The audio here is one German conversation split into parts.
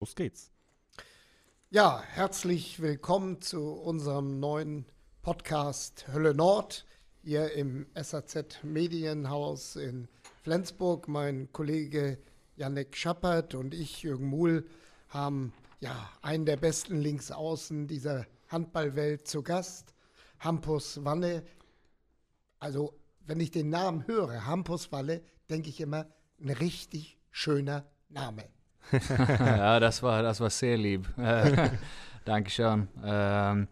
Los geht's. Ja, herzlich willkommen zu unserem neuen Podcast Hölle Nord hier im SAZ Medienhaus in Flensburg. Mein Kollege Janek Schappert und ich, Jürgen Muhl, haben ja einen der besten Linksaußen dieser Handballwelt zu Gast, Hampus Wanne. Also, wenn ich den Namen höre, Hampus Wanne, denke ich immer, ein richtig schöner Name. ja, das war, das war sehr lieb. Äh, Dankeschön. Ähm,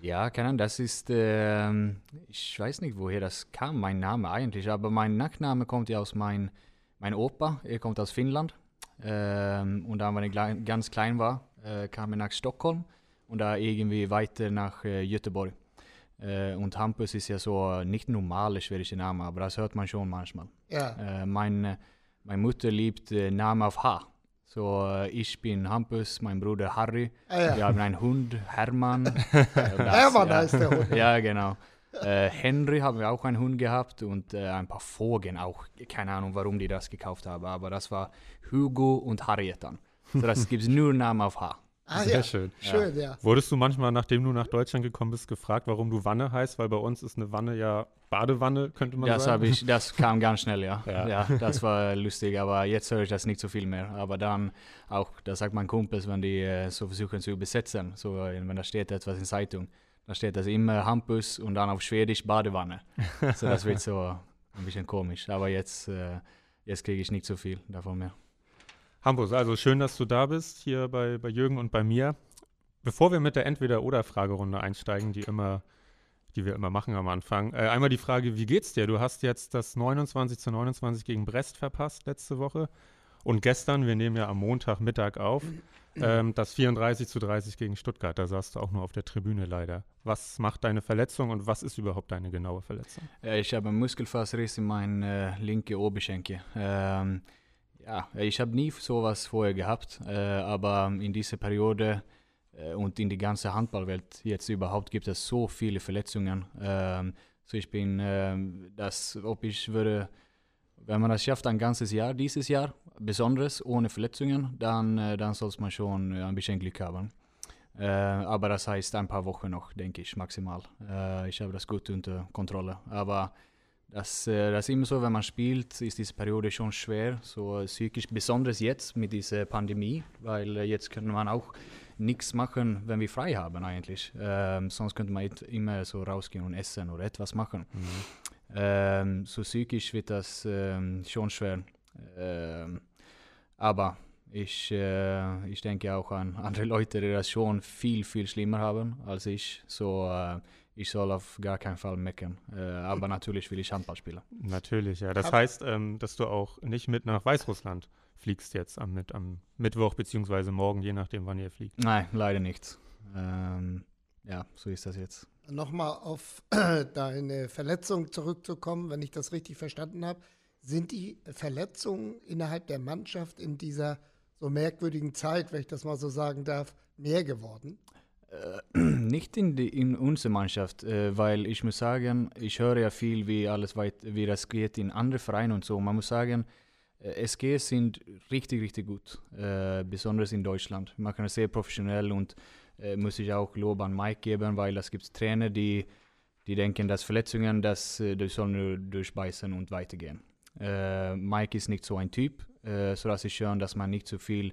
ja, keine Ahnung, das ist, ähm, ich weiß nicht, woher das kam, mein Name eigentlich, aber mein Nachname kommt ja aus mein, mein Opa, er kommt aus Finnland. Ähm, und dann, wenn ich ganz klein war, äh, kam er nach Stockholm und da irgendwie weiter nach äh, Göteborg. Äh, und Hampus ist ja so nicht normale schwedische Name, aber das hört man schon manchmal. Ja. Äh, mein, meine Mutter liebt äh, Namen auf H. So, äh, ich bin Hampus, mein Bruder Harry. Ah, ja. Wir haben einen Hund, Hermann. das, Hermann ja. heißt der Hund. Ja, genau. Äh, Henry haben wir auch einen Hund gehabt und äh, ein paar Vogel auch. Keine Ahnung, warum die das gekauft haben, aber das war Hugo und Harriet dann. So, das gibt nur Namen auf H. Ah, Sehr ja. schön. schön ja. Wurdest du manchmal, nachdem du nach Deutschland gekommen bist, gefragt, warum du Wanne heißt? Weil bei uns ist eine Wanne ja Badewanne, könnte man das sagen. Ich, das kam ganz schnell, ja. ja. ja. das war lustig, aber jetzt höre ich das nicht so viel mehr. Aber dann auch, das sagt mein Kumpels, wenn die äh, so versuchen zu übersetzen, so äh, wenn da steht etwas in Zeitung, da steht das immer Hampus und dann auf Schwedisch Badewanne. so das wird so ein bisschen komisch. Aber jetzt, äh, jetzt kriege ich nicht so viel davon mehr. Hampus, also schön, dass du da bist, hier bei, bei Jürgen und bei mir. Bevor wir mit der Entweder-Oder-Fragerunde einsteigen, die immer die wir immer machen am Anfang. Äh, einmal die Frage, wie geht's dir? Du hast jetzt das 29 zu 29 gegen Brest verpasst letzte Woche. Und gestern, wir nehmen ja am Montagmittag auf, ähm, das 34 zu 30 gegen Stuttgart. Da saßt du auch nur auf der Tribüne leider. Was macht deine Verletzung und was ist überhaupt deine genaue Verletzung? Ja, ich habe einen Muskelfaserriss in meinen äh, linke Oberschenkel. Ähm, ja, ich habe nie sowas vorher gehabt, äh, aber in dieser Periode äh, und in die ganze Handballwelt jetzt überhaupt gibt es so viele Verletzungen. Ähm, so ich bin, ähm, das, ob ich würde, wenn man das schafft, ein ganzes Jahr, dieses Jahr, besonders ohne Verletzungen, dann, äh, dann soll man schon ein bisschen Glück haben. Äh, aber das heißt ein paar Wochen noch, denke ich, maximal. Äh, ich habe das gut unter Kontrolle. Aber das, äh, das ist immer so, wenn man spielt, ist diese Periode schon schwer, so psychisch, besonders jetzt mit dieser Pandemie, weil äh, jetzt kann man auch nichts machen, wenn wir frei haben eigentlich. Ähm, sonst könnte man immer so rausgehen und essen oder etwas machen. Mhm. Ähm, so psychisch wird das ähm, schon schwer. Ähm, aber ich, äh, ich denke auch an andere Leute, die das schon viel, viel schlimmer haben als ich. So, äh, ich soll auf gar keinen Fall meckern. Äh, aber natürlich will ich Handball spielen. Natürlich, ja. Das heißt, ähm, dass du auch nicht mit nach Weißrussland fliegst jetzt am, mit, am Mittwoch beziehungsweise morgen, je nachdem, wann ihr fliegt. Nein, leider nicht. Ähm, ja, so ist das jetzt. Nochmal auf deine Verletzung zurückzukommen, wenn ich das richtig verstanden habe. Sind die Verletzungen innerhalb der Mannschaft in dieser so merkwürdigen Zeit, wenn ich das mal so sagen darf, mehr geworden? Äh, nicht in, die, in unserer Mannschaft, äh, weil ich muss sagen, ich höre ja viel, wie alles weit, wie das geht in andere Vereine und so. Man muss sagen, äh, SG sind richtig, richtig gut, besonders in Deutschland. Man kann es sehr professionell und muss ich auch Lob an Mike geben, weil es gibt Trainer, die, die denken, dass Verletzungen, das, äh, die sollen nur durchbeißen und weitergehen. Mike ist nicht so ein Typ, äh, so dass ich schön, dass man nicht so viel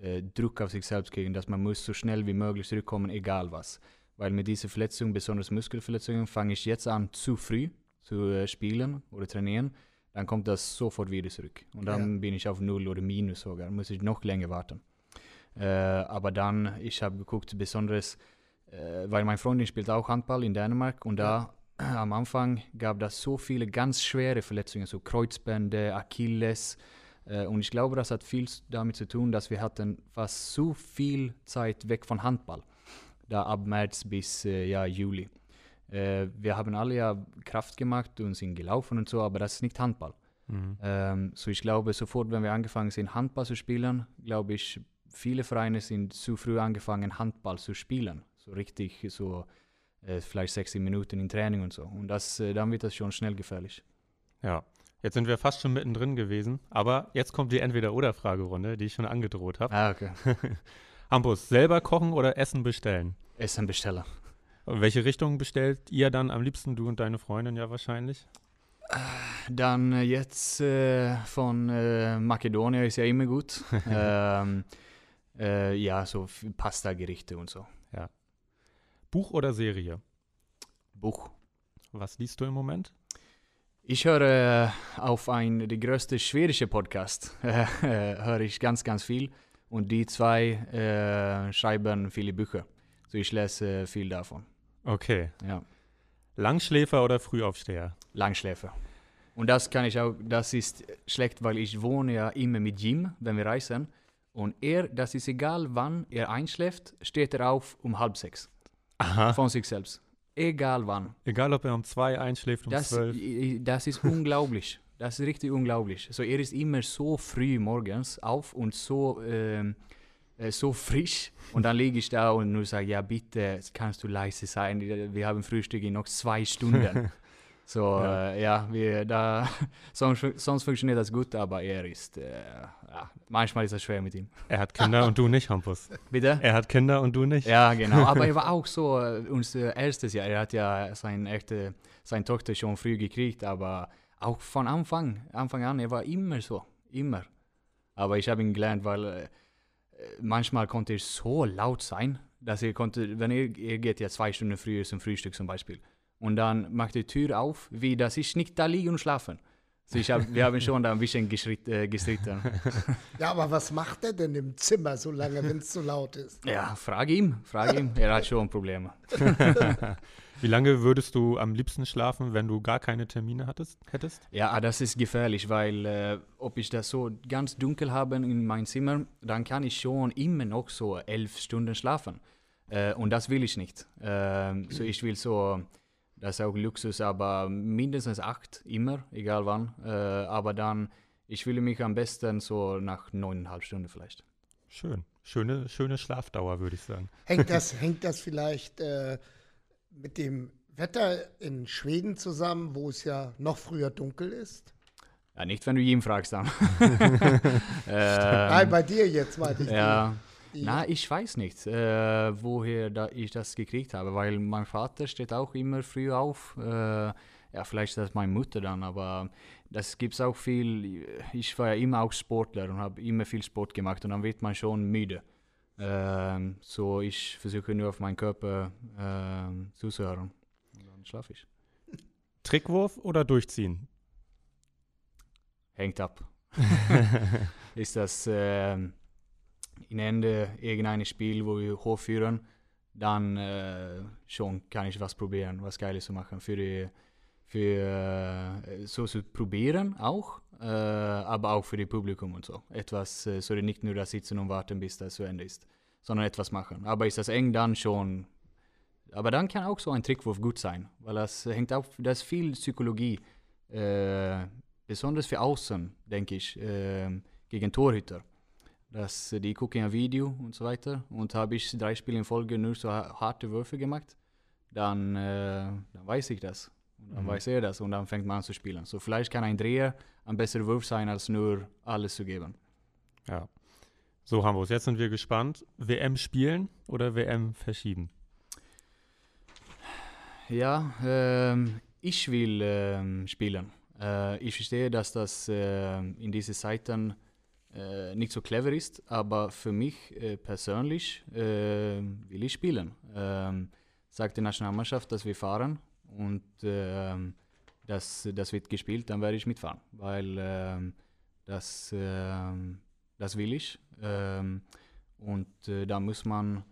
äh, Druck auf sich selbst kriegt, dass man muss so schnell wie möglich zurückkommen, egal was. Weil mit dieser Verletzung, besonders Muskelverletzungen, fange ich jetzt an, zu früh zu spielen oder trainieren dann kommt das sofort wieder zurück. Und dann ja. bin ich auf Null oder Minus sogar, muss ich noch länger warten. Äh, aber dann, ich habe geguckt, besonders, weil meine Freundin spielt auch Handball in Dänemark und da am Anfang gab es so viele ganz schwere Verletzungen, so Kreuzbände, Achilles. Äh, und ich glaube, das hat viel damit zu tun, dass wir hatten fast so viel Zeit weg von Handball. Da ab März bis äh, ja, Juli. Äh, wir haben alle ja Kraft gemacht und sind gelaufen und so, aber das ist nicht Handball. Mhm. Ähm, so ich glaube, sofort, wenn wir angefangen sind, Handball zu spielen, glaube ich, viele Vereine sind zu früh angefangen, Handball zu spielen. So richtig, so vielleicht 60 Minuten in Training und so. Und das, dann wird das schon schnell gefährlich. Ja, Jetzt sind wir fast schon mittendrin gewesen, aber jetzt kommt die Entweder-Oder-Fragerunde, die ich schon angedroht habe. Ah, okay. Hampus, selber kochen oder Essen bestellen? Essen bestellen. Und welche Richtung bestellt ihr dann am liebsten, du und deine Freundin ja wahrscheinlich? Dann äh, jetzt äh, von äh, Makedonien ist ja immer gut. ähm, äh, ja, so Pasta-Gerichte und so. Buch oder Serie? Buch. Was liest du im Moment? Ich höre äh, auf ein, die größte schwedische Podcast, äh, höre ich ganz, ganz viel. Und die zwei äh, schreiben viele Bücher. So ich lese viel davon. Okay. Ja. Langschläfer oder Frühaufsteher? Langschläfer. Und das kann ich auch, das ist schlecht, weil ich wohne ja immer mit Jim, wenn wir reisen. Und er, das ist egal wann er einschläft, steht er auf um halb sechs. Aha. Von sich selbst. Egal wann. Egal, ob er um zwei einschläft, um Das, zwölf. das ist unglaublich. Das ist richtig unglaublich. So, er ist immer so früh morgens auf und so, ähm, äh, so frisch. Und dann liege ich da und nur sage, ja bitte, kannst du leise sein. Wir haben Frühstück in noch zwei Stunden. So, Ja. ja, äh, ja wir, da, sonst, sonst funktioniert das gut, aber er ist, äh, ja, manchmal ist es schwer mit ihm. Er hat Kinder und du nicht, Hampus. Bitte? Er hat Kinder und du nicht. Ja, genau. Aber er war auch so, äh, unser erstes Jahr. Er hat ja seine echte, seine Tochter schon früh gekriegt, aber auch von Anfang, Anfang an, er war immer so. Immer. Aber ich habe ihn gelernt, weil äh, manchmal konnte er so laut sein, dass er konnte, wenn er, er geht ja zwei Stunden früher zum Frühstück zum Beispiel. Und dann macht die Tür auf, wie dass ich nicht da liege und schlafen. So ich hab, wir haben schon da ein bisschen geschritt, äh, gestritten. Ja, aber was macht er denn im Zimmer so lange, wenn es so laut ist? Ja, frag ihm, frag ihm. Er hat schon Probleme. Wie lange würdest du am liebsten schlafen, wenn du gar keine Termine hattest, hättest? Ja, ah, das ist gefährlich, weil äh, ob ich das so ganz dunkel habe in meinem Zimmer, dann kann ich schon immer noch so elf Stunden schlafen. Äh, und das will ich nicht. Ähm, so ich will so, das ist auch Luxus, aber mindestens acht immer, egal wann. Äh, aber dann, ich fühle mich am besten so nach neuneinhalb Stunden vielleicht. Schön. Schöne, schöne Schlafdauer, würde ich sagen. Hängt das, hängt das vielleicht äh, mit dem Wetter in Schweden zusammen, wo es ja noch früher dunkel ist? Ja, nicht, wenn du ihn fragst dann. Nein, ähm, bei dir jetzt meinte ich. die- ja. Na, ich weiß nicht, äh, woher da ich das gekriegt habe, weil mein Vater steht auch immer früh auf. Äh, ja, vielleicht ist das meine Mutter dann, aber das gibt es auch viel. Ich war ja immer auch Sportler und habe immer viel Sport gemacht und dann wird man schon müde. Ähm, so ich versuche nur auf meinen Körper ähm, zuzuhören. Und dann schlafe ich. Trickwurf oder durchziehen? Hängt ab. ist das ähm, in Ende irgendeines Spiel, wo wir hochführen, dann äh, schon kann ich was probieren, was Geiles zu machen. Für, für äh, so zu probieren auch, äh, aber auch für das Publikum und so. Etwas, äh, so nicht nur da sitzen und warten, bis das zu Ende ist, sondern etwas machen. Aber ist das eng, dann schon. Aber dann kann auch so ein Trickwurf gut sein, weil das hängt auch, das ist viel Psychologie. Äh, besonders für Außen, denke ich, ähm, gegen Torhüter. Das, die gucken ein Video und so weiter. Und habe ich drei Spiele in Folge nur so ha- harte Würfe gemacht, dann, äh, dann weiß ich das. Und dann Mhm. weiß er das und dann fängt man an zu spielen. So vielleicht kann ein Dreher ein besserer Wurf sein, als nur alles zu geben. Ja. So, Hambus, jetzt sind wir gespannt. WM spielen oder WM verschieben? Ja, ähm, ich will ähm, spielen. Äh, ich verstehe, dass das äh, in diesen Zeiten äh, nicht so clever ist, aber für mich äh, persönlich äh, will ich spielen. Ähm, sagt die Nationalmannschaft, dass wir fahren und ähm, das, das wird gespielt, dann werde ich mitfahren, weil ähm, das, das will ich. Und äh, da muss man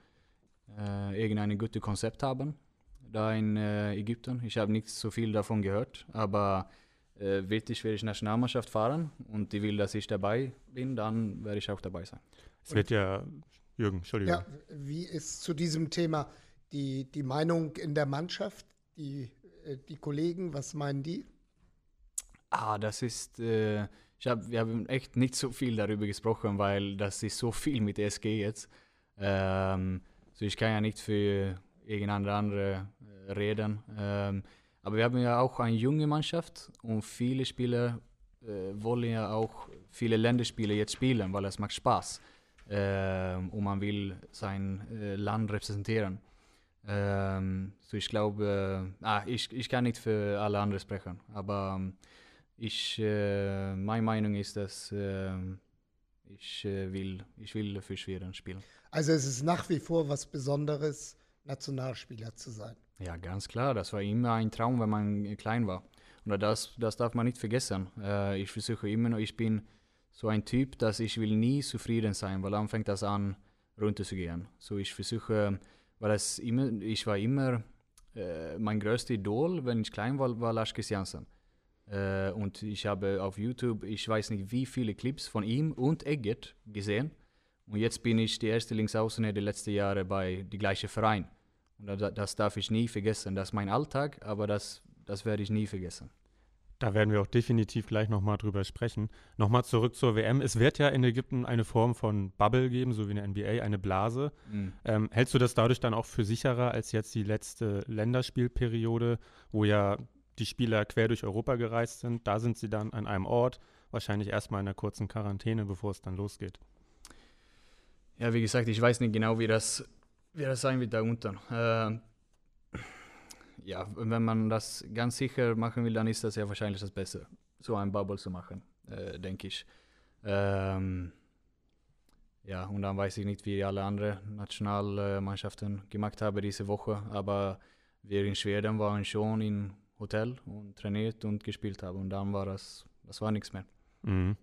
äh, irgendein gutes Konzept haben da in Ägypten. Ich habe nicht so viel davon gehört, aber wird die schwedische Nationalmannschaft fahren und die will, dass ich dabei bin, dann werde ich auch dabei sein. Es wird ja, Jürgen, Entschuldigung. Ja, wie ist zu diesem Thema die, die Meinung in der Mannschaft? Die, äh, die Kollegen, was meinen die? Ah, das ist, äh, ich hab, wir haben echt nicht so viel darüber gesprochen, weil das ist so viel mit SG jetzt. Ähm, so ich kann ja nicht für irgendeine andere äh, reden. Ähm, aber wir haben ja auch eine junge Mannschaft und viele Spieler äh, wollen ja auch viele Länderspiele jetzt spielen, weil es macht Spaß. Äh, und man will sein äh, Land repräsentieren. Ähm, so ich glaube, ah, ich, ich kann nicht für alle anderen sprechen, aber ähm, ich, äh, meine Meinung ist, dass ähm, ich, äh, will, ich will für Schweden spielen. Also es ist nach wie vor was Besonderes, Nationalspieler zu sein. Ja, ganz klar. Das war immer ein Traum, wenn man klein war. Und das, das darf man nicht vergessen. Äh, ich versuche immer noch, ich bin so ein Typ, dass ich will nie zufrieden sein, weil dann fängt das an, runterzugehen. So ich versuche, weil das immer, ich war immer, äh, mein größter Idol, wenn ich klein war, war Lars Christiansen. Äh, und ich habe auf YouTube, ich weiß nicht wie viele Clips von ihm und Eggert gesehen. Und jetzt bin ich die erste Linksaußene der letzten Jahre bei dem gleichen Verein. Und das, darf ich nie vergessen. Das ist mein Alltag, aber das, das werde ich nie vergessen. Da werden wir auch definitiv gleich nochmal drüber sprechen. Nochmal zurück zur WM. Es wird ja in Ägypten eine Form von Bubble geben, so wie in der NBA, eine Blase. Mhm. Ähm, hältst du das dadurch dann auch für sicherer als jetzt die letzte Länderspielperiode, wo ja die Spieler quer durch Europa gereist sind? Da sind sie dann an einem Ort, wahrscheinlich erstmal in einer kurzen Quarantäne, bevor es dann losgeht. Ja, wie gesagt, ich weiß nicht genau, wie das, wie das sein wird da unten. Äh, ja, wenn man das ganz sicher machen will, dann ist das ja wahrscheinlich das Beste, so ein Bubble zu machen, äh, denke ich. Ähm, ja, und dann weiß ich nicht, wie alle anderen Nationalmannschaften gemacht haben diese Woche, aber wir in Schweden waren schon im Hotel und trainiert und gespielt haben und dann war das, das war nichts mehr. Mhm.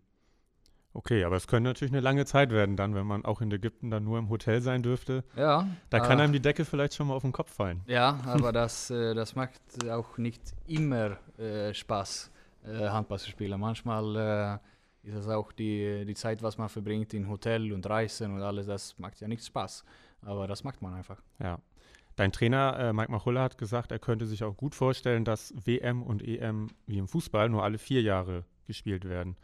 Okay, aber es könnte natürlich eine lange Zeit werden dann, wenn man auch in Ägypten dann nur im Hotel sein dürfte. Ja. Da kann einem die Decke vielleicht schon mal auf den Kopf fallen. Ja, aber das, äh, das macht auch nicht immer äh, Spaß, äh, Handball zu spielen. Manchmal äh, ist es auch die, die Zeit, was man verbringt in Hotel und Reisen und alles, das macht ja nicht Spaß. Aber das macht man einfach. Ja. Dein Trainer äh, Mike Machulla hat gesagt, er könnte sich auch gut vorstellen, dass WM und EM wie im Fußball nur alle vier Jahre gespielt werden.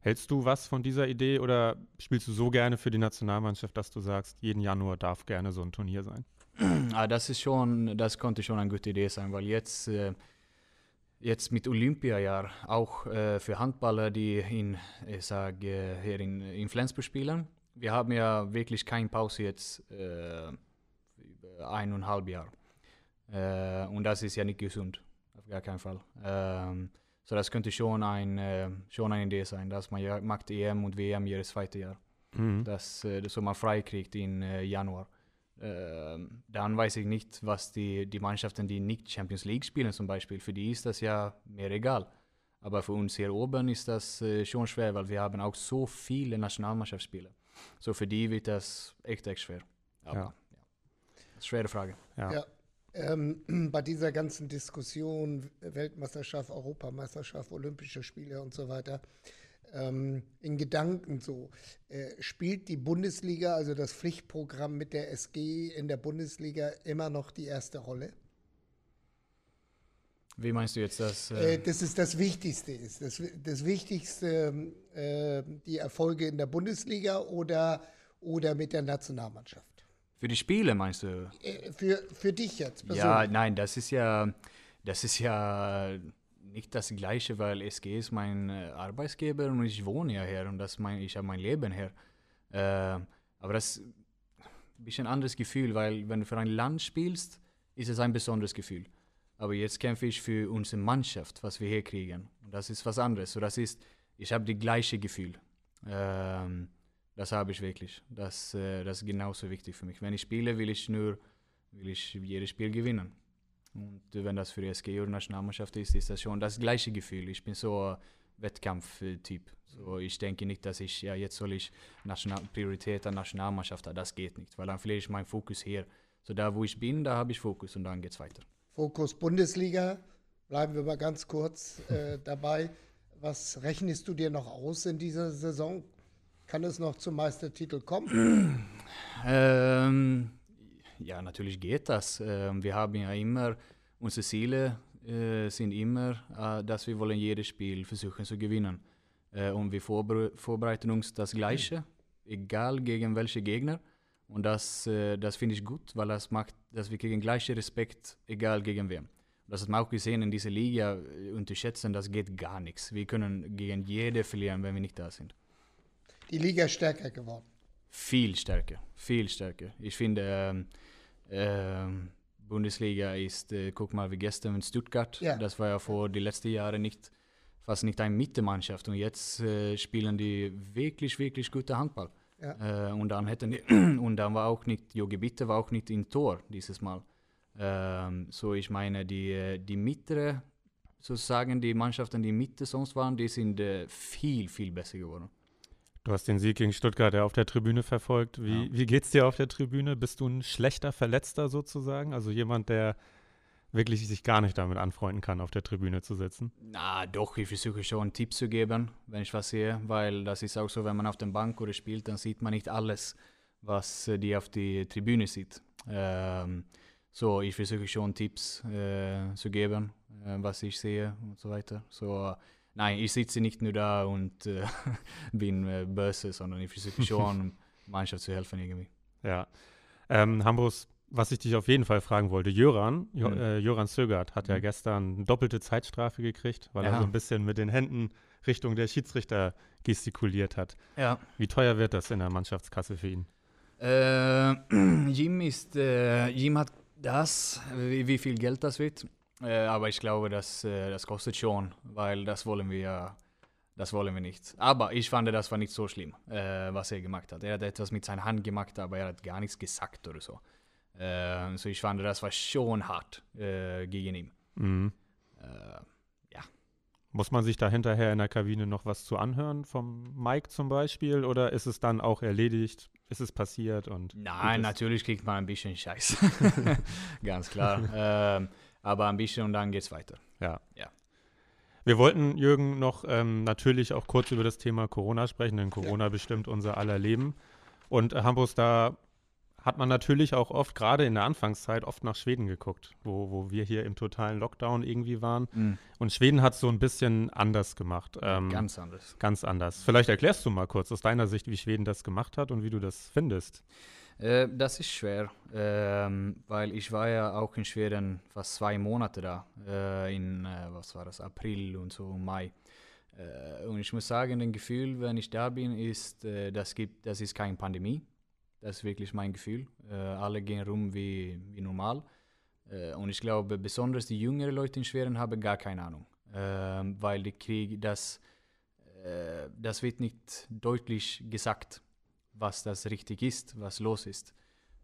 Hältst du was von dieser Idee oder spielst du so gerne für die Nationalmannschaft, dass du sagst, jeden Januar darf gerne so ein Turnier sein? Ah, das ist schon, das konnte schon eine gute Idee sein, weil jetzt, äh, jetzt mit Olympiajahr auch äh, für Handballer, die in, ich sage, hier in, in Flensburg spielen, wir haben ja wirklich keine Pause jetzt äh, eineinhalb Jahre. Äh, und das ist ja nicht gesund, auf gar keinen Fall. Ähm, so das könnte schon, ein, äh, schon eine Idee sein, dass man macht EM und WM jedes zweite Jahr. Mhm. Dass, äh, dass man frei kriegt im äh, Januar. Ähm, dann weiß ich nicht, was die, die Mannschaften, die nicht Champions League spielen zum Beispiel, für die ist das ja mehr egal. Aber für uns hier oben ist das schon schwer, weil wir haben auch so viele Nationalmannschaftsspiele. So für die wird das echt, echt schwer. Aber, ja. ja. Schwere Frage. Ja. ja ähm, bei dieser ganzen Diskussion Weltmeisterschaft, Europameisterschaft, Olympische Spiele und so weiter, ähm, in Gedanken so, äh, spielt die Bundesliga, also das Pflichtprogramm mit der SG in der Bundesliga immer noch die erste Rolle? Wie meinst du jetzt das? Äh, äh das ist das Wichtigste ist. Das, das Wichtigste, äh, die Erfolge in der Bundesliga oder, oder mit der Nationalmannschaft? Für die Spiele meinst du? Äh, für, für dich jetzt persönlich? Ja, nein, das ist ja, das ist ja nicht das Gleiche, weil SG ist mein äh, Arbeitsgeber und ich wohne ja hier und das mein, ich habe mein Leben hier. Äh, aber das ist ein bisschen anderes Gefühl, weil wenn du für ein Land spielst, ist es ein besonderes Gefühl. Aber jetzt kämpfe ich für unsere Mannschaft, was wir hier kriegen. Und das ist was anderes. So, das ist, ich habe das gleiche Gefühl. Ähm, das habe ich wirklich. Das, äh, das ist genauso wichtig für mich. Wenn ich spiele, will ich nur will ich jedes Spiel gewinnen. Und wenn das für die SG oder Nationalmannschaft ist, ist das schon das gleiche Gefühl. Ich bin so ein Wettkampftyp. So, ich denke nicht, dass ich, ja, jetzt soll ich National Priorität an Nationalmannschaft haben. Das geht nicht, weil dann verliere ich meinen Fokus hier. So, da wo ich bin, da habe ich Fokus und dann geht es weiter. Fokus Bundesliga, bleiben wir mal ganz kurz äh, dabei. Was rechnest du dir noch aus in dieser Saison? Kann es noch zum Meistertitel kommen? ähm, ja, natürlich geht das. Ähm, wir haben ja immer, unsere Ziele äh, sind immer, äh, dass wir wollen jedes Spiel versuchen zu gewinnen. Äh, und wir vorbere vorbereiten uns das Gleiche, egal gegen welche Gegner. Und das, das finde ich gut, weil das macht, dass wir kriegen gleichen Respekt, egal gegen wen. Das hat man auch gesehen in dieser Liga. Unterschätzen, das geht gar nichts. Wir können gegen jede verlieren, wenn wir nicht da sind. Die Liga ist stärker geworden. Viel stärker, viel stärker. Ich finde, ähm, ähm, Bundesliga ist, äh, guck mal, wie gestern in Stuttgart. Ja. Das war ja vor die letzten Jahre nicht, fast nicht eine Mittemannschaft. Und jetzt äh, spielen die wirklich, wirklich gute Handball. Ja. Äh, und dann hätten die, und dann war auch nicht, Jogi Bitte war auch nicht im Tor dieses Mal. Ähm, so, ich meine, die, äh, die Mitte, sozusagen die Mannschaften, die Mitte sonst waren, die sind äh, viel, viel besser geworden. Du hast den Sieg gegen Stuttgart ja auf der Tribüne verfolgt. Wie, Ja. wie geht's dir auf der Tribüne? Bist du ein schlechter Verletzter sozusagen? Also jemand, der wirklich sich gar nicht damit anfreunden kann, auf der Tribüne zu sitzen? Na doch, ich versuche schon Tipps zu geben, wenn ich was sehe, weil das ist auch so, wenn man auf der Bank oder spielt, dann sieht man nicht alles, was äh, die auf die Tribüne sieht. Ähm, so, ich versuche schon Tipps äh, zu geben, äh, was ich sehe und so weiter. So, nein, ich sitze nicht nur da und äh, bin äh, böse, sondern ich versuche schon, Mannschaft zu helfen irgendwie. Ja. Ähm, Hambus, was ich dich auf jeden Fall fragen wollte, Jöran, jo, Mhm. äh, Jöran Sögert hat ja Mhm. gestern eine doppelte Zeitstrafe gekriegt, weil er Ja. so ein bisschen mit den Händen Richtung der Schiedsrichter gestikuliert hat. Ja. Wie teuer wird das in der Mannschaftskasse für ihn? Äh, Jim ist, äh, Jim hat das, wie, wie viel Geld das wird. Äh, aber ich glaube, das, äh, das kostet schon, weil das wollen wir, das wollen wir nicht. Aber ich fand, das war nicht so schlimm, äh, was er gemacht hat. Er hat etwas mit seiner Hand gemacht, aber er hat gar nichts gesagt oder so. Äh, so ich fand, das war schon hart äh, gegen ihn. Mhm. Äh, Muss man sich da hinterher in der Kabine noch was zu anhören vom Mike zum Beispiel oder ist es dann auch erledigt? Ist es passiert und Nein, natürlich kriegt man ein bisschen Scheiß. Ganz klar. ähm, aber ein bisschen und dann geht's weiter. Ja. Ja. Wir wollten, Jürgen, noch ähm, natürlich auch kurz über das Thema Corona sprechen, denn Corona bestimmt unser aller Leben. Und äh, Hambus, da hat man natürlich auch oft, gerade in der Anfangszeit, oft nach Schweden geguckt, wo, wo wir hier im totalen Lockdown irgendwie waren. Und Schweden hat es so ein bisschen anders gemacht. Ähm, Ganz anders. ganz anders. Vielleicht erklärst du mal kurz aus deiner Sicht, wie Schweden das gemacht hat und wie du das findest. Äh, das ist schwer, ähm, weil ich war ja auch in Schweden fast zwei Monate da, äh, in, äh, was war das, April und so, Mai. Äh, und ich muss sagen, das Gefühl, wenn ich da bin, ist, äh, das, gibt, das ist keine Pandemie. Das ist wirklich mein Gefühl. Alle gehen rum wie, wie normal. Und ich glaube, besonders die jüngeren Leute in Schweden haben gar keine Ahnung. Ähm, weil die Krieg, das, das wird nicht deutlich gesagt was das richtig ist, was los ist.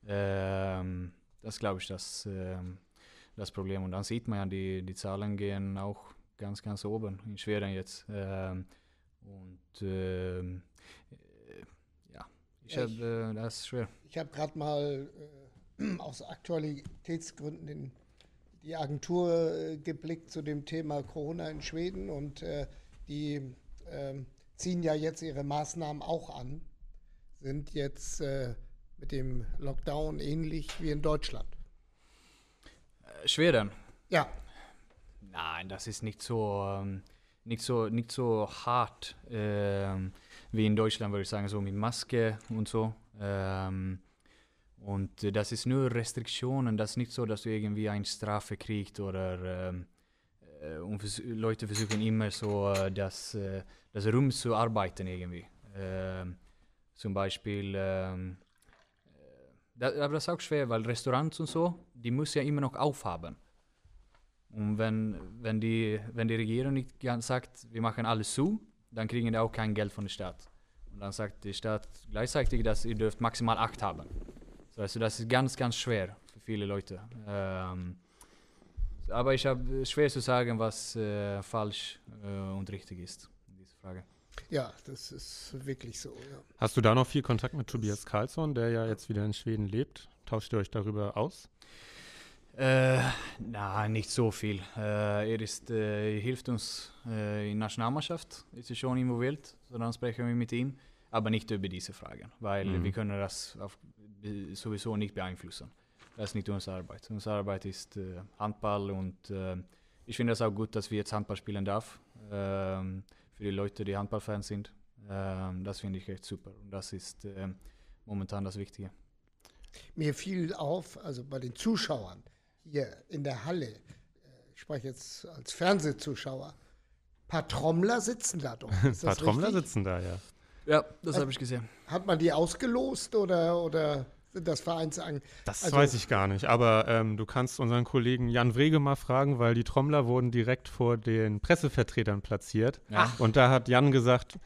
Ähm, das glaube ich, das, ähm, das Problem. Und dann sieht man ja, die, die Zahlen gehen auch ganz, ganz oben in Schweden jetzt. Ähm, und ähm, äh, ja, ich Ja, habe, ich- äh, das ist schwer. Ich habe gerade mal äh, aus Aktualitätsgründen in die Agentur äh, geblickt zu dem Thema Corona in Schweden und äh, die ähm, ziehen ja jetzt ihre Maßnahmen auch an, sind jetzt äh, mit dem Lockdown ähnlich wie in Deutschland. Äh, Schweden? Ja, Nein, das ist nicht so, ähm, nicht so, nicht so hart ähm, wie in Deutschland, würde ich sagen, so mit Maske und so. Ähm, und das ist nur Restriktionen, das ist nicht so, dass du irgendwie eine Strafe kriegst oder ähm, äh, und vers Leute versuchen immer so äh, das, äh, das Rum zu arbeiten irgendwie. Ähm, zum Beispiel, ähm, äh, da, aber das ist auch schwer, weil Restaurants und so, die müssen ja immer noch aufhaben. Und wenn, wenn, die, wenn die Regierung nicht sagt, wir machen alles zu, dann kriegen die auch kein Geld von der Stadt. Und dann sagt die Stadt gleichzeitig, dass ihr dürft maximal acht haben. So, also das ist ganz, ganz schwer für viele Leute. Ähm, aber ich habe schwer zu sagen, was äh, falsch äh, und richtig ist in dieser Frage. Ja, das ist wirklich so. Ja. Hast du da noch viel Kontakt mit Tobias Karlsson, der ja jetzt wieder in Schweden lebt? Tauscht ihr euch darüber aus? Äh, na, nicht so viel. Äh, er ist, äh, hilft uns äh, in Nationalmannschaft, ist er schon involviert, so dann sprechen wir mit ihm, aber nicht über diese Fragen, weil Mhm. wir können das auf, sowieso nicht beeinflussen. Das ist nicht unsere Arbeit. Unsere Arbeit ist äh, Handball und äh, ich finde es auch gut, dass wir jetzt Handball spielen darf, ähm, für die Leute, die Handballfans sind. Ähm, das finde ich echt super und das ist ähm, momentan das Wichtige. Mir fiel auf, also bei den Zuschauern hier in der Halle, äh, ich spreche jetzt als Fernsehzuschauer, ein paar Trommler sitzen da doch. Ein paar Trommler richtig? sitzen da, ja. Ja, das habe ich gesehen. Hat man die ausgelost oder, oder das Vereinsangen? Das Also- weiß ich gar nicht. Aber ähm, du kannst unseren Kollegen Jan Wrege mal fragen, weil die Trommler wurden direkt vor den Pressevertretern platziert. Ja. Und da hat Jan gesagt,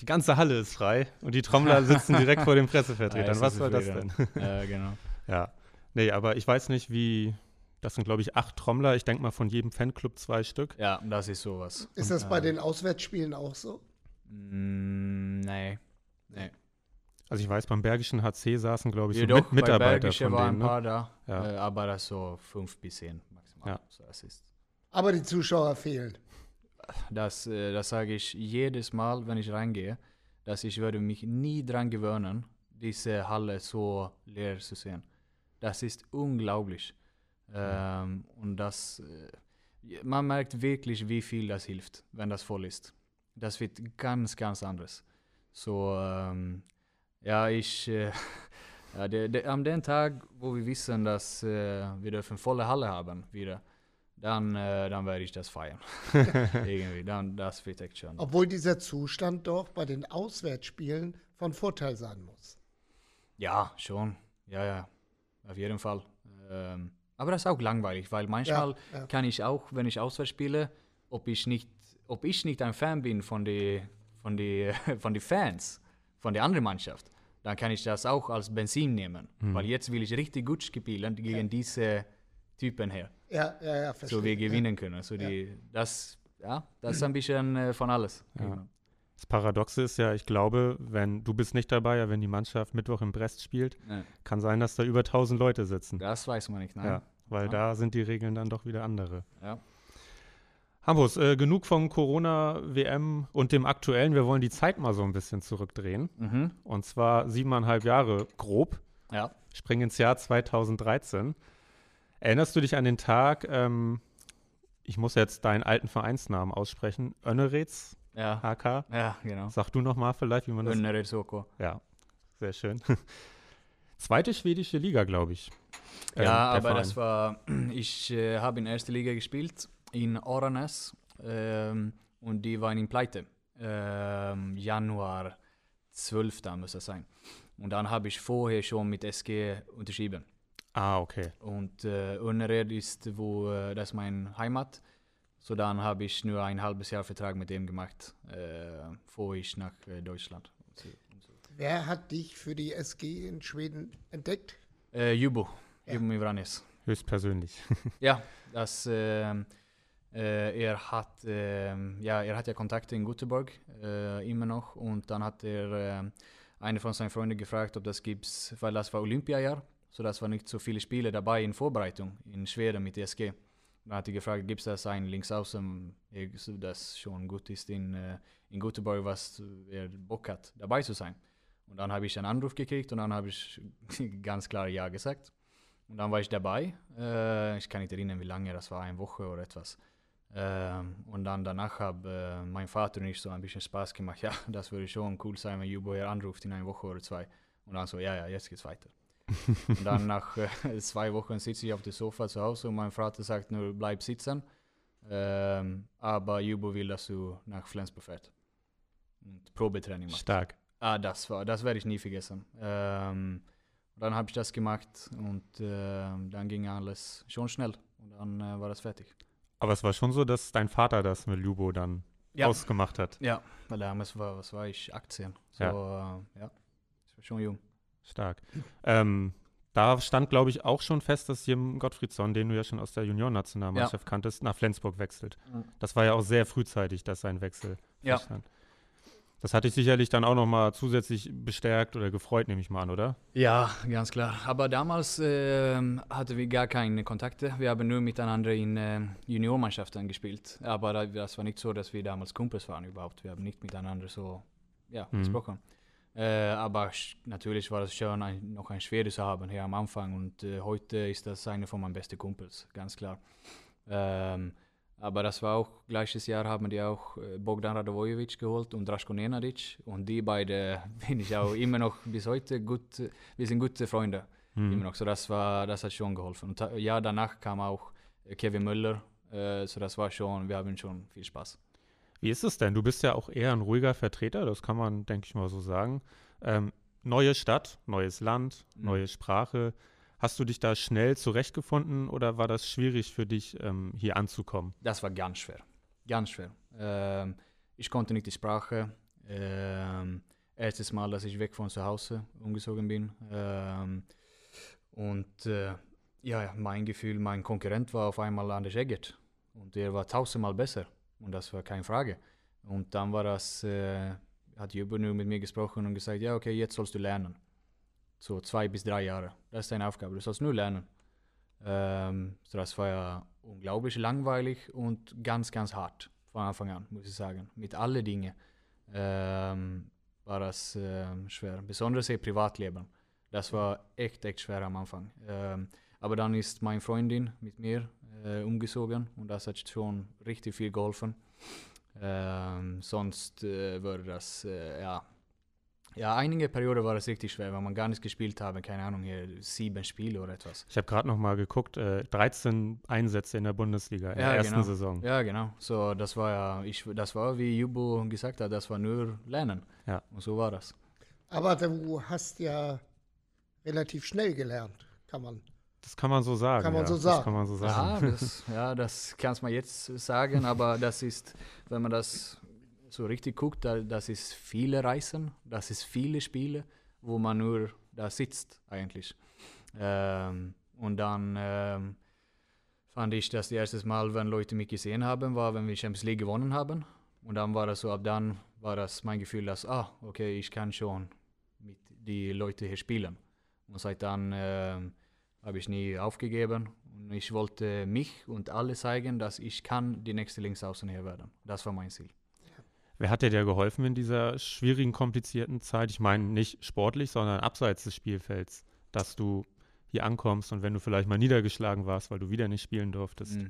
die ganze Halle ist frei und die Trommler sitzen direkt vor den Pressevertretern. Was soll das denn? ja, genau. ja. Nee, aber ich weiß nicht, wie. Das sind, glaube ich, acht Trommler. Ich denke mal von jedem Fanclub zwei Stück. Ja, das ist sowas. Ist das bei den Auswärtsspielen auch so? Mm, nee. Nee. Also ich weiß, beim Bergischen HC saßen, glaube ich, so Jedoch, mit Mitarbeiter bei Bergische von waren denen. ein Ne? paar da, Ja. äh, aber das so fünf bis zehn maximal. Ja. So. Aber die Zuschauer fehlen. Das, äh, das sage ich jedes Mal, wenn ich reingehe, dass ich würde mich nie dran gewöhnen, diese Halle so leer zu sehen. Das ist unglaublich. Ähm, und das, äh, man merkt wirklich, wie viel das hilft, wenn das voll ist. Das wird ganz, ganz anderes. So, ähm, ja, ich, äh, ja, der, der, an dem Tag, wo wir wissen, dass äh, wir dürfen volle Halle haben wieder, dann, äh, dann werde ich das feiern. Irgendwie, dann, das wird echt schön. Obwohl dieser Zustand doch bei den Auswärtsspielen von Vorteil sein muss. Ja, schon. Ja, ja. Auf jeden Fall. Ähm, aber das ist auch langweilig, weil manchmal ja. kann ich auch, wenn ich auswärts spiele, ob ich nicht, ob ich nicht ein Fan bin von die, von die, von die Fans, von der anderen Mannschaft, dann kann ich das auch als Benzin nehmen. Weil jetzt will ich richtig gut spielen gegen diese Typen her, Ja, ja, ja, verstehe. so wir gewinnen können. So die, das, ja, das ist ein bisschen äh, von alles. Ja. Das Paradoxe ist ja, ich glaube, wenn du bist nicht dabei, ja, wenn die Mannschaft Mittwoch in Brest spielt, Ja. kann sein, dass da über 1000 Leute sitzen. Das weiß man nicht, nein. Ja, weil Ja. da sind die Regeln dann doch wieder andere. Ja. Hambus, äh, genug von Corona, WM und dem aktuellen. Wir wollen die Zeit mal so ein bisschen zurückdrehen. Mhm. Und zwar siebeneinhalb Jahre grob. Ja. Springen ins Jahr 2013. Erinnerst du dich an den Tag, ähm, ich muss jetzt deinen alten Vereinsnamen aussprechen, Önnerets, Ja. HK. Ja, genau. Sag du noch mal vielleicht, wie man das... Önnered Soko. Ja, sehr schön. Zweite schwedische Liga, glaube ich. ähm, ja, der aber das Verein. war, ich äh, habe in erster Liga gespielt, in Oranes, ähm, und die waren in Pleite. Ähm, Januar 12. muss das sein. Und dann habe ich vorher schon mit SG unterschrieben. Ah, okay. Und äh, Önnered ist, wo, äh, das ist mein Heimat. So dann habe ich nur ein halbes Jahr Vertrag mit dem gemacht, äh, bevor ich nach äh, Deutschland. Wer hat dich für die SG in Schweden entdeckt? Äh, Jubo, Ja. Jubo Mivranes. Höchstpersönlich. Ja, das, äh, er, hat, ähm, ja, er hat ja Kontakte in Göteborg äh, immer noch und dann hat er äh, eine von seinen Freunden gefragt, ob das gibt, weil das war Olympiajahr, so das war nicht so viele Spiele dabei in Vorbereitung in Schweden mit DSG. Dann hat er gefragt, gibt es das einen Linksaußen, eh, das schon gut ist in, in Göteborg, was er Bock hat, dabei zu sein. Und dann habe ich einen Anruf gekriegt und dann habe ich ganz klar Ja gesagt. Und dann war ich dabei. Ich kann nicht erinnern, wie lange, das war eine Woche oder etwas. Ähm, und dann danach haben äh, mein Vater und ich so ein bisschen Spaß gemacht. Ja, das würde schon cool sein, wenn Jubo hier anruft in einer Woche oder zwei. Und dann so, ja, ja, jetzt geht's weiter. und dann nach äh, zwei Wochen sitze ich auf dem Sofa zu Hause und mein Vater sagt nur, bleib sitzen. Ähm, aber Jubo will, dass du nach Flensburg fährst. Und Probetraining machst. Stark. Ah, das war, das werde ich nie vergessen. Ähm, dann habe ich das gemacht und ähm, dann ging alles schon schnell und dann äh, war das fertig. Aber es war schon so, dass dein Vater das mit Lubo dann Ja. ausgemacht hat. Ja, weil damals war, was war ich, 18. So, ja, äh, ja ich war schon jung. Stark. Ähm, da stand, glaube ich, auch schon fest, dass Jim Gottfriedsson, den du ja schon aus der Juniorennationalmannschaft kanntest, nach Flensburg wechselt. Mhm. Das war ja auch sehr frühzeitig, dass sein Wechsel Ja. feststand. Das hat dich sicherlich dann auch nochmal zusätzlich bestärkt oder gefreut, nehme ich mal an, oder? Ja, ganz klar. Aber damals ähm, hatten wir gar keine Kontakte. Wir haben nur miteinander in äh, Juniormannschaften gespielt. Aber da- das war nicht so, dass wir damals Kumpels waren überhaupt. Wir haben nicht miteinander so ja, Mhm. gesprochen. Äh, aber natürlich war es schön, ein, noch ein Schwede zu haben hier am Anfang. Und äh, heute ist das einer von meinen besten Kumpels, ganz klar. Ähm, aber das war auch, gleiches Jahr haben die auch äh, Bogdan Radovojevic geholt und Draško Nenadic. Und die beide bin ich auch immer noch bis heute gut, äh, wir sind gute Freunde. Mhm. Immer noch. So das war, das hat schon geholfen. Und ta- ja, danach kam auch äh, Kevin Müller Äh, so das war schon, wir haben schon viel Spaß. Wie ist es denn? Du bist ja auch eher ein ruhiger Vertreter, das kann man, denke ich mal, so sagen. Ähm, neue Stadt, neues Land, Mhm. neue Sprache. Hast du dich da schnell zurechtgefunden oder war das schwierig für dich, ähm, hier anzukommen? Das war ganz schwer. Ganz schwer. Ähm, ich konnte nicht die Sprache. Ähm, erstes Mal, dass ich weg von zu Hause umgezogen bin. Ähm, und äh, ja, mein Gefühl, mein Konkurrent war auf einmal Anders Eggert. Und der war tausendmal besser. Und das war keine Frage. Und dann war das, äh, hat Jubber nur mit mir gesprochen und gesagt, ja, okay, jetzt sollst du lernen. So zwei bis drei Jahre. Das ist deine Aufgabe. Du sollst nur lernen. Ähm, so das war ja unglaublich langweilig und ganz, ganz hart von Anfang an, muss ich sagen. Mit allen Dingen ähm, war das ähm, schwer. Besonders im Privatleben. Das war echt, echt schwer am Anfang. Ähm, aber dann ist meine Freundin mit mir äh, umgezogen und das hat schon richtig viel geholfen. Ähm, sonst äh, würde das, äh, ja, ja, einige Perioden war es richtig schwer, weil man gar nicht gespielt habe, keine Ahnung, hier sieben Spiele oder etwas. Ich habe gerade noch mal geguckt, äh, 13 Einsätze in der Bundesliga in Ja, der ersten genau. Saison. Ja, genau. So, das war ja, ich, das war, wie Jubo gesagt hat, das war nur Lernen. Ja. Und so war das. Aber du hast ja relativ schnell gelernt, kann man. Das kann man so sagen. Kann man ja. so Das sagen. kann man so Ja, sagen. das, ja, das kannst man jetzt sagen, aber das ist, wenn man das so richtig guckt, da, das ist viele Reisen, das ist viele Spiele, wo man nur da sitzt eigentlich. Ähm, und dann ähm, fand ich das erste Mal, wenn Leute mich gesehen haben, war, wenn wir Champions League gewonnen haben. Und dann war das so, ab dann war das mein Gefühl, dass, ah, okay, ich kann schon mit die Leute hier spielen. Und seit dann ähm, habe ich nie aufgegeben. Und ich wollte mich und alle zeigen, dass ich kann die nächste Linksaußen hier werden. Das war mein Ziel. Wer hat dir da geholfen in dieser schwierigen, komplizierten Zeit? Ich meine nicht sportlich, sondern abseits des Spielfelds, dass du hier ankommst und wenn du vielleicht mal niedergeschlagen warst, weil du wieder nicht spielen durftest. Mm.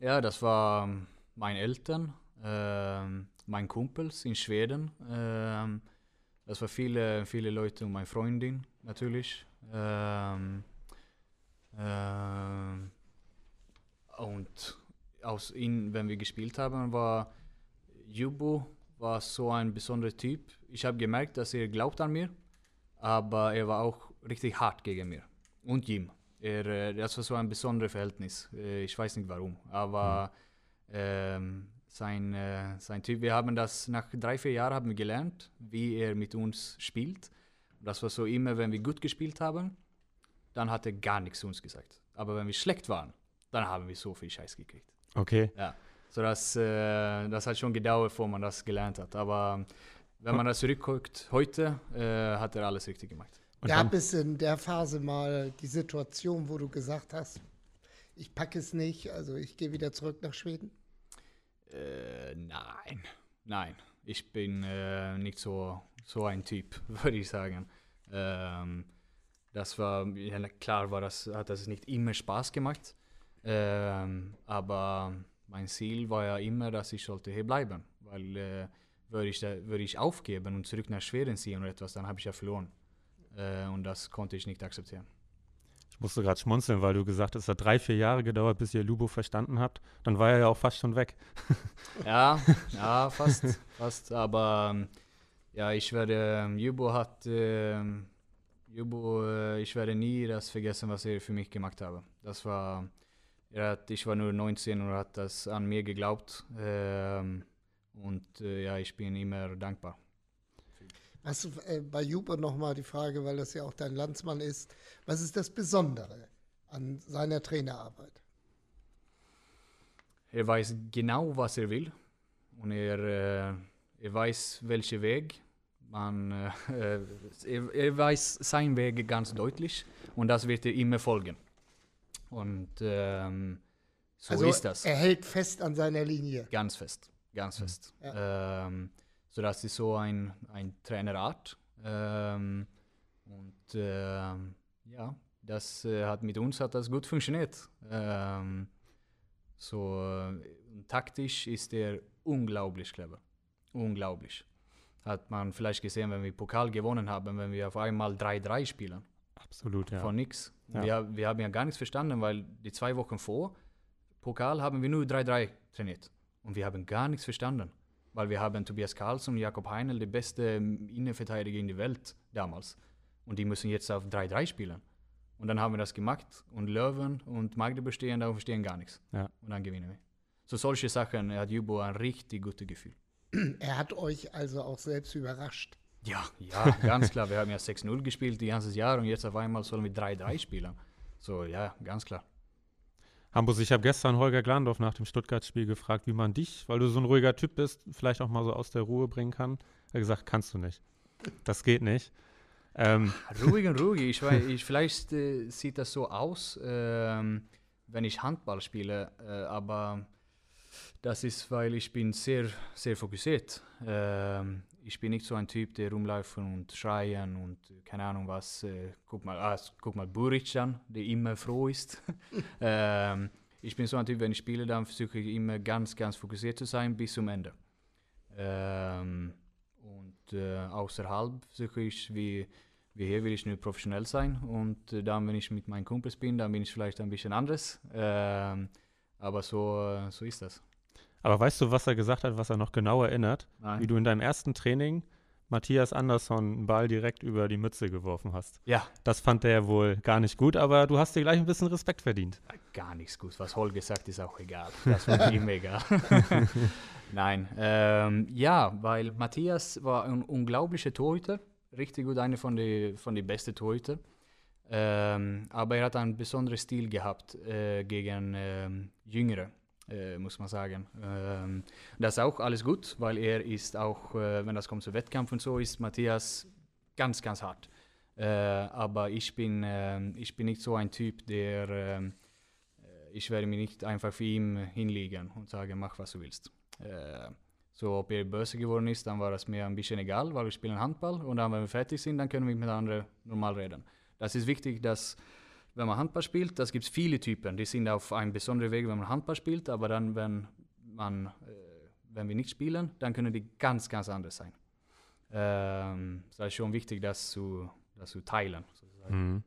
Ja, das war ähm, meine Eltern, ähm, mein Kumpels in Schweden. Ähm, das war viele, viele Leute und meine Freundin natürlich. Ähm, und aus ihn, wenn wir gespielt haben, war Jubo war so ein besonderer Typ. Ich habe gemerkt, dass er glaubt an mir, aber er war auch richtig hart gegen mir. Und Jim. Er, äh, das war so ein besonderes Verhältnis. Äh, Ich weiß nicht warum, aber ähm, sein, äh, sein Typ, wir haben das nach drei, vier Jahren haben wir gelernt, wie er mit uns spielt. Das war so immer, wenn wir gut gespielt haben, dann hat er gar nichts zu uns gesagt. Aber wenn wir schlecht waren, dann haben wir so viel Scheiß gekriegt. Okay. Ja, so das, äh, das hat schon gedauert, bevor man das gelernt hat. Aber wenn man das zurückguckt, heute äh, hat er alles richtig gemacht. Und Gab es in der Phase mal die Situation, wo du gesagt hast, ich packe es nicht, also ich gehe wieder zurück nach Schweden? Äh, nein, nein. Ich bin äh, nicht so, so ein Typ, würde ich sagen. Ähm, das war, ja, klar war das, hat das nicht immer Spaß gemacht. Ähm, aber mein Ziel war ja immer, dass ich sollte hier bleiben. Weil äh, würde ich, da, würde ich aufgeben und zurück nach Schweden ziehen oder etwas, dann habe ich ja verloren. Äh, und das konnte ich nicht akzeptieren. ich musste gerade schmunzeln, weil du gesagt hast, es hat drei, vier Jahre gedauert, bis ihr Lubo verstanden habt. Dann war er ja auch fast schon weg. Ja, ja, fast, fast. Aber ähm, ja, ich werde, ähm, Jubo hat, ähm, Jubo, äh, ich werde nie das vergessen, was er für mich gemacht habe. Das war, hat, ich war nur 19 und hat das an mir geglaubt. Ähm, und äh, ja, ich bin immer dankbar. Was äh, bei Juppe nochmal die Frage, weil das ja auch dein Landsmann ist, was ist das Besondere an seiner Trainerarbeit? Er weiß genau, was er will und er, äh, er weiß, welchen Weg man, äh, er, er weiß seinen Weg ganz deutlich und das wird er immer folgen. Und ähm, so also ist das. er hält fest an seiner Linie. Ganz fest, ganz fest. Ähm, so das ist so ein, ein Trainerart. Ähm, und ähm, ja, das äh, hat mit uns hat das gut funktioniert. Ähm, so äh, taktisch ist er unglaublich clever. Unglaublich. Hat man vielleicht gesehen, wenn wir Pokal gewonnen haben, wenn wir auf einmal 3-3 spielen Absolut, ja. von nix. Ja. Wir, wir haben ja gar nichts verstanden, weil die zwei Wochen vor Pokal haben wir nur 3-3 trainiert. Und wir haben gar nichts verstanden. Weil wir haben Tobias Karlsson und Jakob Heinl, die beste Innenverteidiger in der Welt damals. Und die müssen jetzt auf 3-3 spielen. Und dann haben wir das gemacht und Löwen und Magdeburg stehen da und verstehen gar nichts. Ja. Und dann gewinnen wir. So solche Sachen hat Jubo ein richtig gutes Gefühl. Er hat euch also auch selbst überrascht. Ja, ja, ganz klar. Wir haben ja 6-0 gespielt die ganze Jahr und jetzt auf einmal sollen wir 3-3 spielen. So, ja, ganz klar. Hambus, ich habe gestern Holger Glandorf nach dem Stuttgart-Spiel gefragt, wie man dich, weil du so ein ruhiger Typ bist, vielleicht auch mal so aus der Ruhe bringen kann. Er hat gesagt, kannst du nicht. Das geht nicht. Ähm. Ruhig und ruhig. Ich weiß, ich, vielleicht äh, sieht das so aus, ähm, wenn ich Handball spiele, äh, aber das ist, weil ich bin sehr, sehr fokussiert. Ähm, ich bin nicht so ein Typ, der rumläuft und schreien und keine Ahnung was. Äh, guck mal, ah, guck mal Buric an, der immer froh ist. ähm, ich bin so ein Typ, wenn ich spiele, dann versuche ich immer ganz, ganz fokussiert zu sein bis zum Ende. Ähm, und äh, außerhalb versuche ich, wie, wie hier will ich nur professionell sein. Und äh, dann, wenn ich mit meinen Kumpels bin, dann bin ich vielleicht ein bisschen anders. Ähm, aber so, so ist das. Aber weißt du, was er gesagt hat, was er noch genau erinnert? Nein. Wie du in deinem ersten Training Matthias Andersson einen Ball direkt über die Mütze geworfen hast. Ja. Das fand er wohl gar nicht gut, aber du hast dir gleich ein bisschen Respekt verdient. Gar nichts gut. Was Holger sagt, ist auch egal. Das war ihm egal. Nein. Ähm, ja, weil Matthias war ein unglaublicher Torhüter. Richtig gut, einer von den von die besten Torhüter. Ähm, aber er hat einen besonderen Stil gehabt äh, gegen ähm, Jüngere äh, muss man sagen. Ähm, das ist auch alles gut, weil er ist auch, äh, wenn das kommt zu Wettkampf und so, ist Matthias ganz, ganz hart. Äh, aber ich bin, ähm, ich bin nicht so ein Typ, der, ähm, äh, ich werde mich nicht einfach für ihn hinlegen und sagen, mach was du willst. Äh, so, ob er böse geworden ist, dann war das mir ein bisschen egal, weil wir spielen Handball und dann, wenn wir fertig sind, dann können wir miteinander normal reden. Das ist wichtig, dass wenn man Handball spielt, das gibt es viele Typen, die sind auf einem besonderen Weg, wenn man Handball spielt, aber dann, wenn, man, äh, wenn wir nicht spielen, dann können die ganz, ganz anders sein. Ähm, das ist schon wichtig, das zu, das zu teilen. Mhm.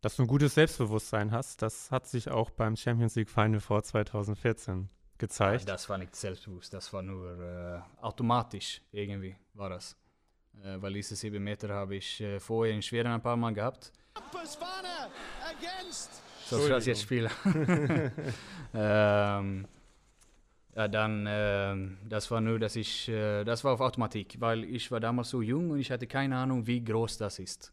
Dass du ein gutes Selbstbewusstsein hast, das hat sich auch beim Champions League Final Four 2014 gezeigt. Ja, das war nicht selbstbewusst, das war nur äh, automatisch irgendwie war das. Äh, weil diese sieben Meter habe ich äh, vorher in Schweden ein paar Mal gehabt. So soll das jetzt spielen. ähm, ja, dann, äh, das war nur, dass ich, äh, das war auf Automatik, weil ich war damals so jung und ich hatte keine Ahnung, wie groß das ist.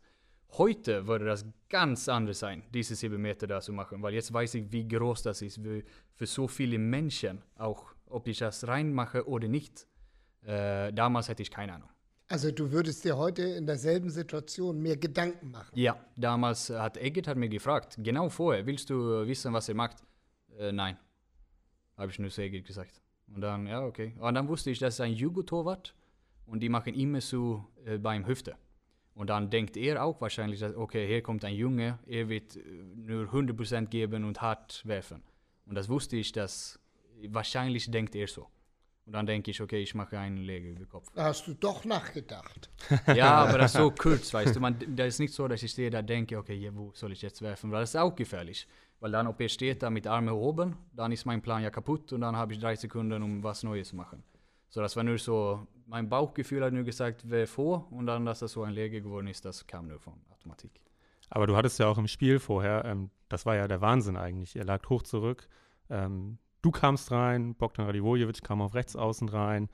Heute würde das ganz anders sein, diese sieben Meter da zu machen, weil jetzt weiß ich, wie groß das ist für, für so viele Menschen, auch ob ich das reinmache oder nicht. Äh, damals hatte ich keine Ahnung. Also du würdest dir heute in derselben Situation mehr Gedanken machen. Ja, damals hat Eggert hat mir gefragt, genau vorher, willst du wissen, was er macht? Äh, nein, habe ich nur zu Eggert gesagt. Und dann, ja, okay. Und dann wusste ich, das ist ein Jugo-Torwart und die machen immer so äh, beim Hüfte. Und dann denkt er auch wahrscheinlich, dass, okay, hier kommt ein Junge, er wird äh, nur 100% geben und hart werfen. Und das wusste ich, dass wahrscheinlich denkt er so. Und dann denke ich, okay, ich mache einen Lege über Kopf. Da hast du doch nachgedacht. ja, aber das ist so kurz, weißt du. Man, das ist nicht so, dass ich stehe da denke, okay, ja, wo soll ich jetzt werfen? Weil das ist auch gefährlich. Weil dann, ob er steht da mit Armen oben, dann ist mein Plan ja kaputt und dann habe ich drei Sekunden, um was Neues zu machen. So, das war nur so, mein Bauchgefühl hat nur gesagt, wer vor und dann, dass das so ein Lege geworden ist, das kam nur von Automatik. Aber du hattest ja auch im Spiel vorher, ähm, das war ja der Wahnsinn eigentlich. Ihr lag hoch zurück. Ähm, Du kamst rein, Bogdan Radivojevic kam auf rechts außen rein.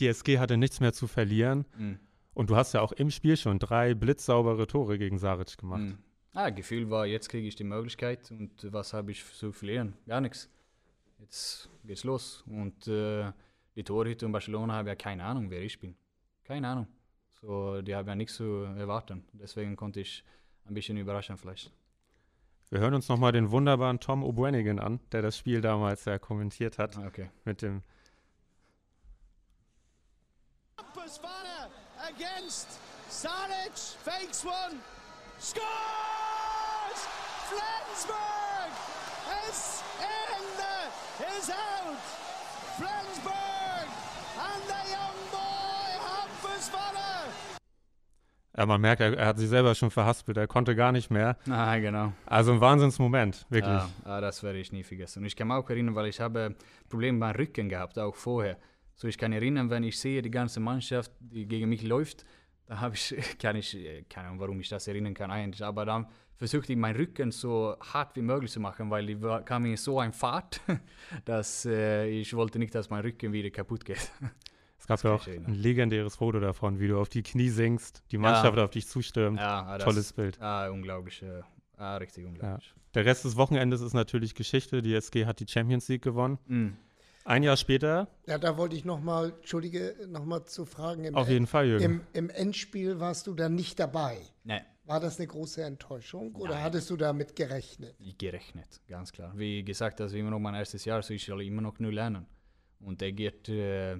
Die SG hatte nichts mehr zu verlieren. Mhm. Und du hast ja auch im Spiel schon drei blitzsaubere Tore gegen Saric gemacht. Mhm. Ah, Gefühl war, jetzt kriege ich die Möglichkeit und was habe ich zu verlieren? Gar nichts. Jetzt geht's los. Und äh, die Torhüter in Barcelona haben ja keine Ahnung, wer ich bin. Keine Ahnung. So, die haben ja nichts zu erwarten. Deswegen konnte ich ein bisschen überraschen vielleicht. Wir hören uns nochmal den wunderbaren Tom O'Branigan an, der das Spiel damals ja kommentiert hat. Ah, okay. Mit dem. against Salic, fakes one, scores! Flensburg is in, the, is out. Ja, man merkt, er, er hat sich selber schon verhaspelt, er konnte gar nicht mehr. Ah, genau. Also ein Wahnsinnsmoment, wirklich. Ja, ja, das werde ich nie vergessen. Und ich kann mich auch erinnern, weil ich habe Probleme beim Rücken gehabt, auch vorher. So ich kann erinnern, wenn ich sehe, die ganze Mannschaft, die gegen mich läuft, da habe ich, kann ich, äh, keine Ahnung, warum ich das erinnern kann eigentlich, aber dann versuchte ich meinen Rücken so hart wie möglich zu machen, weil war- kam in so ein Fahrt, dass äh, ich wollte nicht, dass mein Rücken wieder kaputt geht. es gab ja auch ein legendäres Foto davon, wie du auf die Knie sinkst, die Mannschaft auf dich zustürmt. Ja, das, Tolles Bild. Ah, unglaublich. Ah, richtig unglaublich. Der Rest des Wochenendes ist natürlich Geschichte. Die SG hat die Champions League gewonnen. Mm. Ein Jahr später, Ja, da wollte ich nochmal, Entschuldige, nochmal zu fragen. Im, auf jeden Fall, Jürgen. im, Im Endspiel warst du dann nicht dabei. Nee, War das eine große Enttäuschung oder hattest du damit gerechnet? gerechnet, ganz klar. Wie gesagt, das ist immer noch mein erstes Jahr, so ich soll immer noch nur lernen. Und Egert, äh,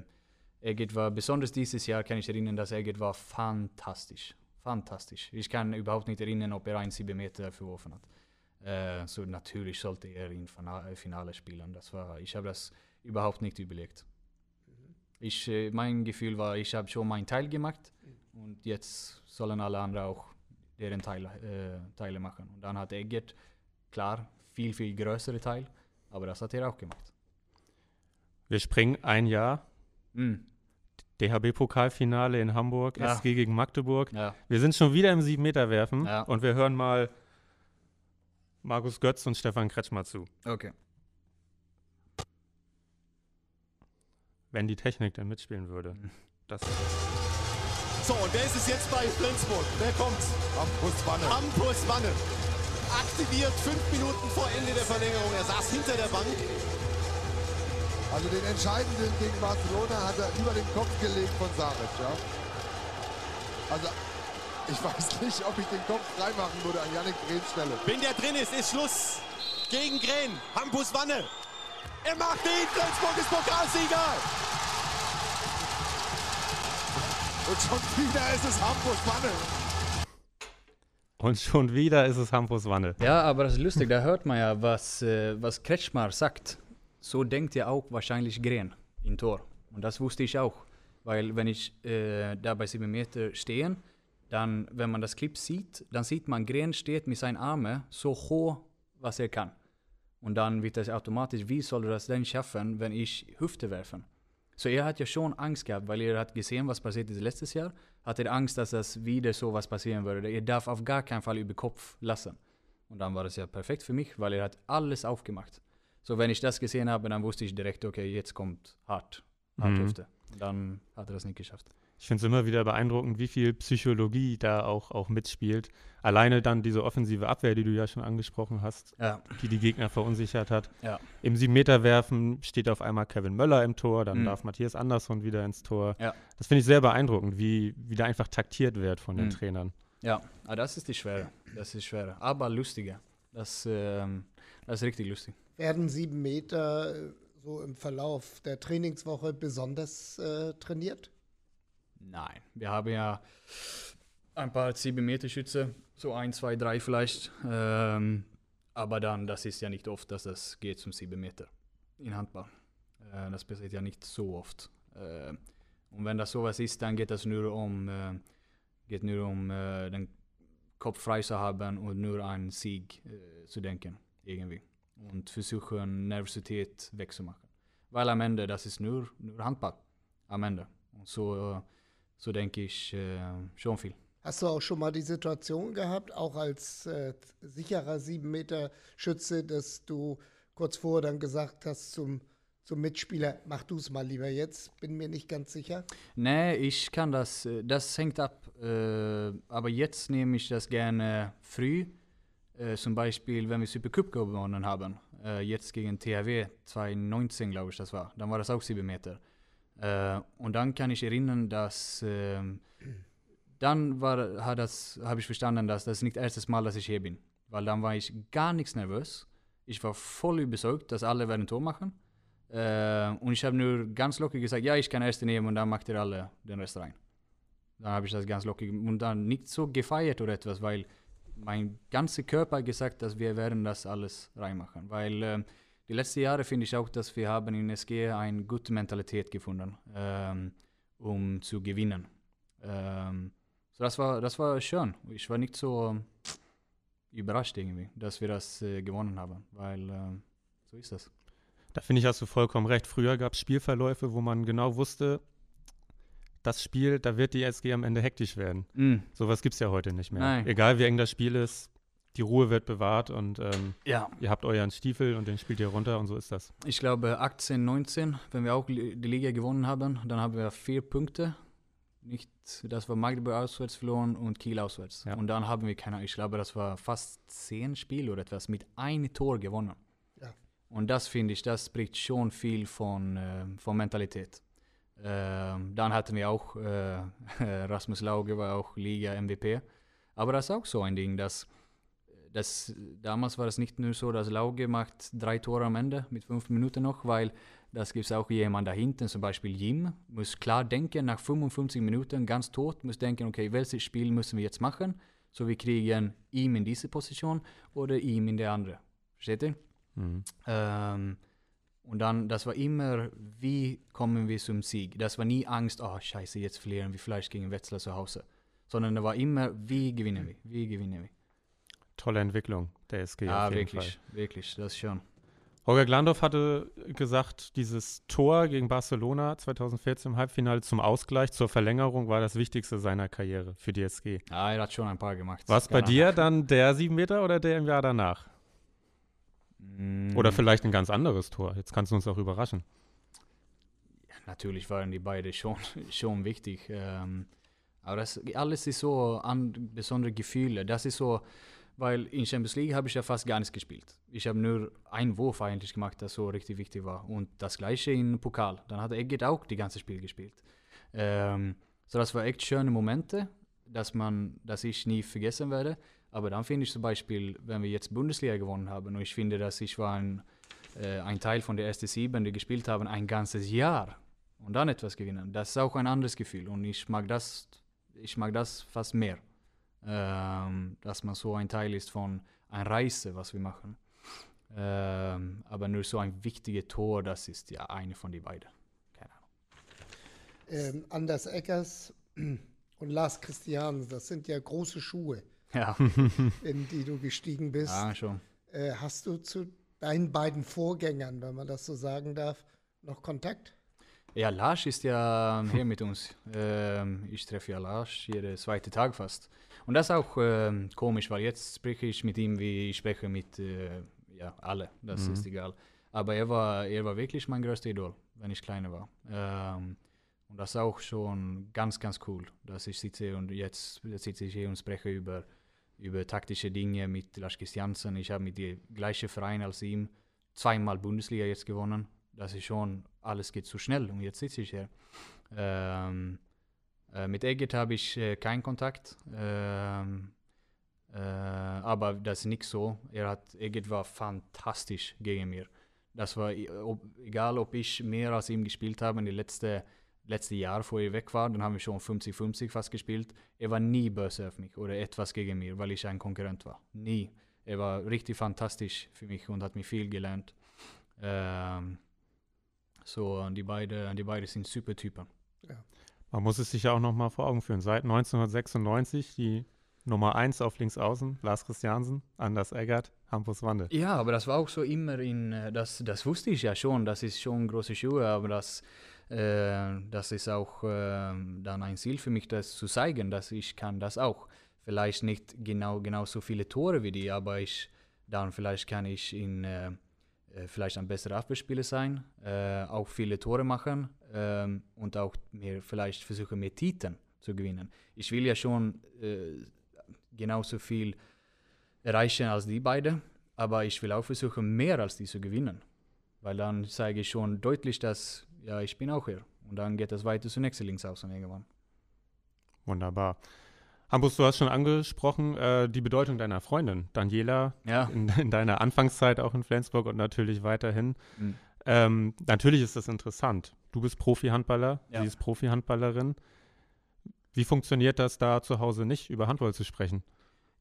Egert war, besonders dieses Jahr kann ich erinnern, dass Egert war fantastisch. Fantastisch. Ich kann überhaupt nicht erinnern, ob er einen 7 Meter verworfen hat. Äh, so natürlich sollte er im Fina- Finale spielen. Das war, ich habe das überhaupt nicht überlegt. Ich, äh, mein Gefühl war, ich habe schon meinen Teil gemacht und jetzt sollen alle anderen auch deren Teile, äh, Teile machen. Und dann hat Egert, klar, viel, viel größere Teil, aber das hat er auch gemacht. Wir springen ein Jahr. Mm, DHB-Pokalfinale in Hamburg, Ja. SG gegen Magdeburg. ja. Wir sind schon wieder im 7-Meter-Werfen Ja. und wir hören mal Markus Götz und Stefan Kretschmer zu. Okay. Wenn die Technik denn mitspielen würde. Das So, und wer ist es jetzt bei Flensburg? Wer kommt? Hampus Wanne. Hampus Wanne. Aktiviert fünf Minuten vor Ende der Verlängerung. Er saß hinter der Bank. Also den entscheidenden gegen Barcelona hat er über den Kopf gelegt von Saric, ja. Also ich weiß nicht, ob ich den Kopf freimachen würde an Yannick Grehns Stelle. Wenn der drin ist, ist Schluss. Gegen Gren. Hampus Wanne. Er macht ihn. Flensburg ist Pokalsieger. Und schon wieder ist es Hampus Wanne. und schon wieder ist es Hampus Wanne. Ja, aber das ist lustig, da hört man ja, was, äh, was Kretschmar sagt. So denkt ja auch wahrscheinlich Gren im Tor. Und das wusste ich auch. Weil wenn ich äh, da bei 7 Meter stehe, dann, wenn man das Clip sieht, dann sieht man, Gren steht mit seinen Armen so hoch, was er kann. Und dann wird das automatisch, wie soll er das denn schaffen, wenn ich Hüfte werfen? So er hat ja schon Angst gehabt, weil er hat gesehen, was passiert ist letztes Jahr, hat er Angst, dass das wieder so was passieren würde. Er darf auf gar keinen Fall über Kopf lassen. Und dann war das ja perfekt für mich, weil er hat alles aufgemacht. So wenn ich das gesehen habe, dann wusste ich direkt, okay, jetzt kommt hart, hart Mhm. Hüfte. Dann hat er das nicht geschafft. Ich finde es immer wieder beeindruckend, wie viel Psychologie da auch, auch mitspielt. Alleine dann diese offensive Abwehr, die du ja schon angesprochen hast, Ja, die die Gegner verunsichert hat. ja, Im 7-Meter-Werfen steht auf einmal Kevin Möller im Tor, dann Mhm. darf Matthias Andersson wieder ins Tor. Ja. Das finde ich sehr beeindruckend, wie, wie da einfach taktiert wird von den Mhm. Trainern. ja. Ah, das ist die Schwere. Das ist schwer. Aber lustiger. Das, ähm, das ist richtig lustig. Werden sieben Meter äh, so im Verlauf der Trainingswoche besonders äh, trainiert? Nein, wir haben ja ein paar 7 Meter Schütze, so ein, zwei, drei vielleicht. Ähm, aber dann, das ist ja nicht oft, dass das geht zum 7 Meter in Handball. Äh, das passiert ja nicht so oft. Äh, und wenn das sowas ist, dann geht das nur um, äh, geht nur um äh, den Kopf frei zu haben und nur an Sieg äh, zu denken, irgendwie. Und versuchen, Nervosität wegzumachen. Weil am Ende, das ist nur, nur Handball. Am Ende. Und so, äh, so denke ich äh, schon viel. Hast du auch schon mal die Situation gehabt, auch als äh, sicherer sieben Meter Schütze, dass du kurz vorher dann gesagt hast zum, zum Mitspieler, mach du es mal lieber jetzt, bin mir nicht ganz sicher. Nee, ich kann das, äh, das hängt ab. Äh, aber jetzt nehme ich das gerne früh. Äh, zum Beispiel, wenn wir Supercup gewonnen haben. Äh, jetzt gegen THW 2019, glaube ich, das war. Dann war das auch 7 Meter. Äh, und dann kann ich erinnern, dass ähm, dann war, hat das, habe ich verstanden, dass das nicht das erste Mal, dass ich hier bin. Weil dann war ich gar nichts nervös. Ich war voll überzeugt, dass alle werden Tor machen. Äh, und ich habe nur ganz locker gesagt, ja, ich kann erste nehmen und dann macht ihr alle den Rest rein. Dann habe ich das ganz locker und dann nicht so gefeiert oder etwas, weil mein ganzer Körper hat gesagt, dass wir werden das alles reinmachen. Weil ähm, die letzten Jahre finde ich auch, dass wir haben in SG eine gute Mentalität gefunden, ähm, um zu gewinnen. Ähm, So das war, das war schön. Ich war nicht so ähm, überrascht irgendwie, dass wir das äh, gewonnen haben, weil äh, so ist das. Da finde ich, hast du vollkommen recht. Früher gab es Spielverläufe, wo man genau wusste, das Spiel, da wird die SG am Ende hektisch werden. Mm. Sowas gibt es ja heute nicht mehr. Nein. Egal wie eng das Spiel ist, die Ruhe wird bewahrt und ähm, Ja, ihr habt euren Stiefel und den spielt ihr runter und so ist das. ich glaube 18, 19, wenn wir auch die Liga gewonnen haben, dann haben wir vier Punkte. Nicht, das war Magdeburg auswärts verloren und Kiel auswärts. Ja. Und dann haben wir keine, ich glaube, das war fast zehn Spiele oder etwas mit einem Tor gewonnen. Ja. Und das finde ich, das spricht schon viel von, äh, von Mentalität. Dann hatten wir auch, Rasmus Lauge war auch Liga-MVP. Aber das ist auch so ein Ding, dass das, damals war es nicht nur so, dass Lauge macht drei Tore am Ende mit fünf Minuten noch, weil das gibt es auch jemand da hinten, zum Beispiel Jim, muss klar denken, nach 55 Minuten ganz tot, muss denken, okay, welches Spiel müssen wir jetzt machen? So wir kriegen ihm in diese Position oder ihm in der andere. Versteht ihr? Mhm. Ähm, und dann, das war immer, wie kommen wir zum Sieg? Das war nie Angst, oh scheiße, jetzt verlieren wir vielleicht gegen Wetzlar zu Hause. Sondern da war immer, wie gewinnen wir? Wie gewinnen wir? Tolle Entwicklung der SG. Ja, auf jeden wirklich, wirklich, das schon. Holger Glandorf hatte gesagt, dieses Tor gegen Barcelona 2014 im Halbfinale zum Ausgleich, zur Verlängerung war das Wichtigste seiner Karriere für die SG. Ja, er hat schon ein paar gemacht. War es bei dir dann der sieben Meter oder der im Jahr danach? Mm, Oder vielleicht ein ganz anderes Tor? Jetzt kannst du uns auch überraschen. Natürlich waren die beide schon, schon wichtig. Ähm, aber das, alles ist so an besondere Gefühle. Das ist so, weil in Champions League habe ich ja fast gar nichts gespielt. Ich habe nur einen Wurf eigentlich gemacht, das so richtig wichtig war. Und das gleiche in Pokal. Dann hat Egget auch die ganze Spiel gespielt. Ähm, so das war echt schöne Momente, dass man, dass ich nie vergessen werde. Aber dann finde ich zum Beispiel, wenn wir jetzt Bundesliga gewonnen haben und ich finde, dass ich war ein, äh, ein Teil von der ersten Sieben, die gespielt haben, ein ganzes Jahr und dann etwas gewinnen. Das ist auch ein anderes Gefühl und ich mag das, ich mag das fast mehr, ähm, dass man so ein Teil ist von einer Reise, was wir machen. Ähm, aber nur so ein wichtiges Tor, das ist ja eine von den beiden. Keine Ahnung. Ähm, Anders Eckers und Lars Christian, das sind ja große Schuhe, Ja, in die du gestiegen bist. ja schon. Äh, hast du zu deinen beiden Vorgängern, wenn man das so sagen darf, noch Kontakt? Ja, Lars ist ja hier mit uns. Ähm, ich treffe ja Lars jeden zweiten Tag fast. Und das ist auch ähm, komisch, weil jetzt spreche ich mit ihm, wie ich spreche mit äh, ja, alle. Das ist egal. Aber er war, er war wirklich mein größter Idol, wenn ich kleiner war. Ähm, und das ist auch schon ganz, ganz cool, dass ich sitze und jetzt sitze ich hier und spreche über, über taktische Dinge mit Lars Christiansen. Ich habe mit dem gleichen Verein als ihm zweimal Bundesliga jetzt gewonnen. Das ist schon, alles geht zu schnell und jetzt sitze ich hier. Ähm, äh, mit Egget habe ich äh, keinen Kontakt. Ähm, äh, aber das ist nicht so. Er hat, Egget war fantastisch gegen mir. Das war, ob, egal ob ich mehr als ihm gespielt habe in den letzten letzte Jahr, bevor er weg war, dann haben wir schon 50-50 fast gespielt. Er war nie böse auf mich oder etwas gegen mir, weil ich ein Konkurrent war. Nie. Er war richtig fantastisch für mich und hat mir viel gelernt. Ähm, so, die beiden die beide sind super Typen. Man muss es sich ja auch noch mal vor Augen führen. Seit 1996 die Nummer 1 auf links außen, Lars Christiansen, Anders Eggert, Hampus Wande. Ja, aber das war auch so immer in, äh, das, das wusste ich ja schon, das ist schon große Schuhe, aber das, äh, das ist auch äh, dann ein Ziel für mich, das zu zeigen, dass ich kann das auch. Vielleicht nicht genau, genau so viele Tore wie die, aber ich, dann vielleicht kann ich in, äh, äh, vielleicht ein besserer Abwehrspieler sein, äh, auch viele Tore machen ähm, und auch mehr, vielleicht versuchen, mehr Titeln zu gewinnen. Ich will ja schon äh, genauso viel erreichen als die beiden, aber ich will auch versuchen, mehr als die zu gewinnen. Weil dann zeige ich schon deutlich, dass ja, ich bin auch hier. Und dann geht es weiter zur nächsten Linksaußen irgendwann. Wunderbar. Hampus, du hast schon angesprochen, äh, die Bedeutung deiner Freundin, Daniela, Ja, in, in deiner Anfangszeit auch in Flensburg und natürlich weiterhin. Mhm. Ähm, natürlich ist das interessant. Du bist Profi-Handballer, Ja. sie ist Profi-Handballerin. Wie funktioniert das da zu Hause nicht, über Handball zu sprechen?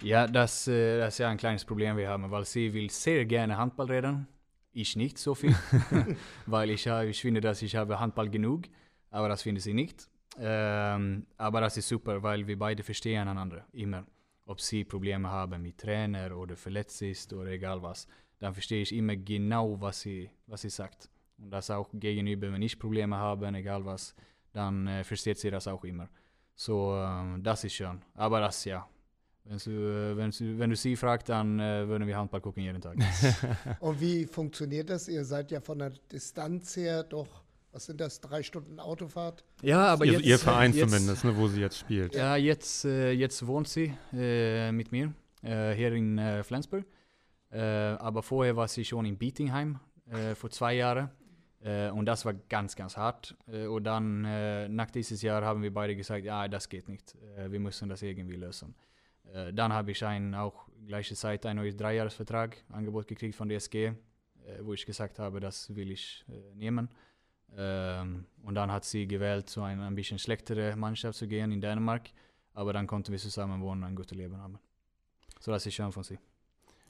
ja das, äh, das ist ja ein kleines Problem wir haben, weil sie will sehr gerne Handball reden. Ich nicht so viel, weil ich, ich finde, dass ich habe Handball genug, aber das finde sie nicht. Ähm, aber das ist super, weil wir beide verstehen einander immer. Ob sie Probleme haben mit Trainer oder verletzt ist oder egal was, dann verstehe ich immer genau, was sie, was sie sagt. Und das auch gegenüber, wenn ich Probleme habe, egal was, dann äh, versteht sie das auch immer. So, ähm, das ist schön. Aber das, ja. Wenn du, äh, wenn du, wenn du sie fragst, dann äh, würden wir Handball gucken jeden Tag. Und wie funktioniert das? Ihr seid ja von der Distanz her doch, was sind das, drei Stunden Autofahrt? ja, aber ihr, jetzt, ihr Verein jetzt, zumindest, ne, wo sie jetzt spielt. Ja, jetzt, äh, jetzt wohnt sie äh, mit mir äh, hier in äh, Flensburg. Äh, aber vorher war sie schon in Bietingheim äh, vor zwei Jahren. Äh, und das war ganz, ganz hart. Äh, und dann äh, nach dieses Jahr haben wir beide gesagt, ja, das geht nicht. Äh, wir müssen das irgendwie lösen. Äh, dann habe ich ein, auch gleiche Zeit einen neuen Dreijahresvertrag Angebot gekriegt von DSG, äh, wo ich gesagt habe, das will ich äh, nehmen. Ähm, und dann hat sie gewählt, zu einer ein bisschen schlechtere Mannschaft zu gehen in Dänemark. Aber dann konnten wir zusammen wohnen und ein gutes Leben haben. So, das ist schön von sie.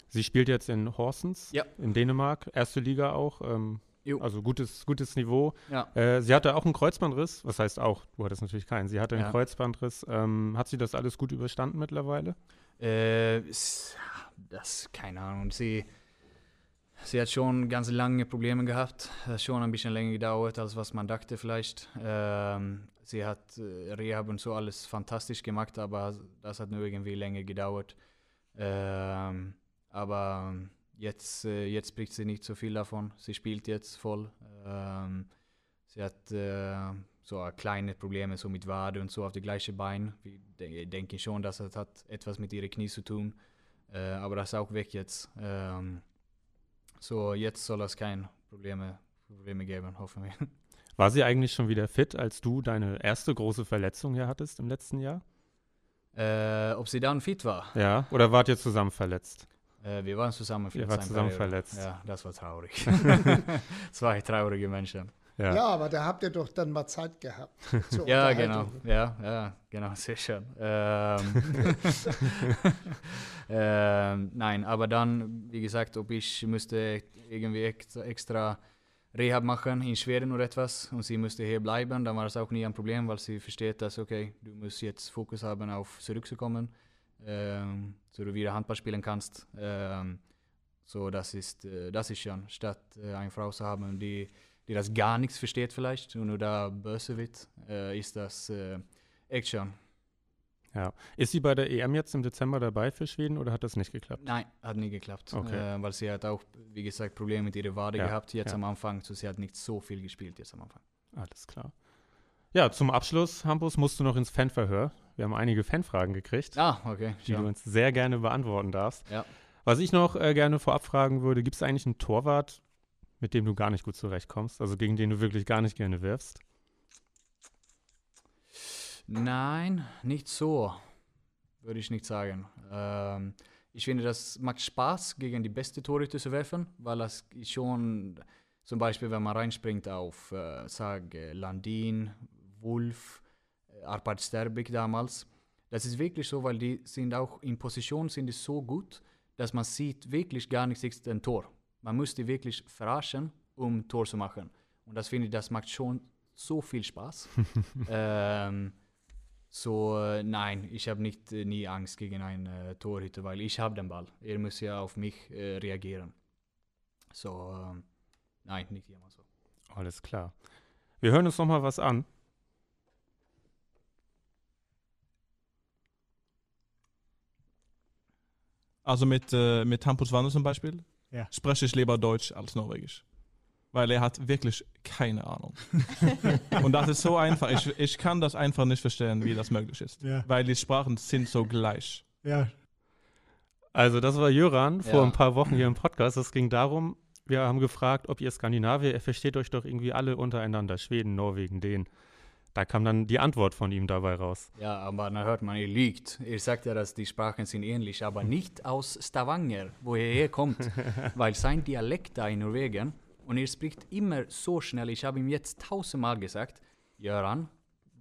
Sie spielt jetzt in Horsens Ja. in Dänemark, erste Liga auch. Ähm, Jo. also gutes, gutes Niveau. Ja. Äh, sie hatte auch einen Kreuzbandriss. Was heißt auch? Du hattest natürlich keinen. Sie hatte einen Ja. Kreuzbandriss. Ähm, hat sie das alles gut überstanden mittlerweile? Äh, das, keine Ahnung. Sie, sie hat schon ganz lange Probleme gehabt. Das hat schon ein bisschen länger gedauert, als was man dachte vielleicht. Ähm, sie hat äh, Rehab und so alles fantastisch gemacht, aber das hat nur irgendwie länger gedauert. Ähm, aber jetzt, äh, jetzt spricht sie nicht so viel davon. Sie spielt jetzt voll. Ähm, sie hat äh, so kleine Probleme so mit Wade und so auf die gleiche Bein. Wir de denken schon, dass das hat etwas mit ihren Knie zu tun. Äh, aber das ist auch weg jetzt. Ähm, so jetzt soll es keine Probleme, Probleme geben, hoffen wir. War sie eigentlich schon wieder fit, als du deine erste große Verletzung hier hattest im letzten Jahr? Äh, ob sie dann fit war? Ja. Oder wart ihr zusammen verletzt? Äh, wir waren zusammen verletzt. wart ein zusammen verletzt. Ja, das war traurig. Zwei traurige Menschen. Ja. Ja, aber da habt ihr doch dann mal Zeit gehabt. zur Ja, genau. Ja, ja, genau, sehr schön. Ähm, ähm, nein, aber dann, wie gesagt, ob ich müsste irgendwie extra, Rehab machen in Schweden oder etwas und sie müsste hier bleiben, dann war das auch nie ein Problem, weil sie versteht, dass okay, du musst jetzt Fokus haben auf zurückzukommen, so du wieder Handball spielen kannst. Ähm, so das ist, äh, das ist schön, statt äh, eine Frau zu haben, die die das gar nichts versteht vielleicht und nur da böse wird, äh, ist das echt schön. Ist sie bei der EM jetzt im Dezember dabei für Schweden oder hat das nicht geklappt? Nein, hat nie geklappt, Okay. äh, weil sie hat auch, wie gesagt, Probleme mit ihrer Wade Ja, gehabt jetzt ja. am Anfang, so sie hat nicht so viel gespielt jetzt am Anfang. Alles klar. Ja, zum Abschluss, Hampus, musst du noch ins Fanverhör. Wir haben einige Fanfragen gekriegt, Ah, okay, die du uns sehr gerne beantworten darfst. Ja. Was ich noch äh, gerne vorab fragen würde, gibt es eigentlich einen Torwart, mit dem du gar nicht gut zurechtkommst, also gegen den du wirklich gar nicht gerne wirfst? Nein, nicht so, würde ich nicht sagen. Ähm, ich finde, das macht Spaß, gegen die beste Torhüter zu werfen, weil das schon, zum Beispiel, wenn man reinspringt auf, äh, sag, Landin, Wolf, Arpad Sterbik damals. Das ist wirklich so, weil die sind auch in Position sind die so gut, dass man sieht wirklich gar nicht ist ein Tor. Man muss die wirklich verarschen, um Tor zu machen. Und das finde ich, das macht schon so viel Spaß. ähm, so, äh, nein, ich habe nicht äh, nie Angst gegen einen äh, Torhüter, weil ich habe den Ball. Er muss ja auf mich äh, reagieren. So, ähm, nein, nicht immer so. Alles klar. Wir hören uns noch mal was an. Also mit, äh, mit Hampus Wanne zum Beispiel Ja. spreche ich lieber Deutsch als Norwegisch. Weil er hat wirklich keine Ahnung. Und das ist so einfach. Ich, ich kann das einfach nicht verstehen, wie das möglich ist. Ja. Weil die Sprachen sind so gleich. Ja, Also, das war Jöran vor Ja. ein paar Wochen hier im Podcast. Es ging darum, wir haben gefragt, ob ihr Skandinavier, versteht euch doch irgendwie alle untereinander, Schweden, Norwegen, Dänen. Da kam dann die Antwort von ihm dabei raus. Ja, aber dann hört man, ihr lügt. Ihr sagt ja, dass die Sprachen sind ähnlich, aber nicht aus Stavanger, wo er herkommt. weil sein Dialekt da in Norwegen, und er spricht immer so schnell, ich habe ihm jetzt tausendmal gesagt, Göran,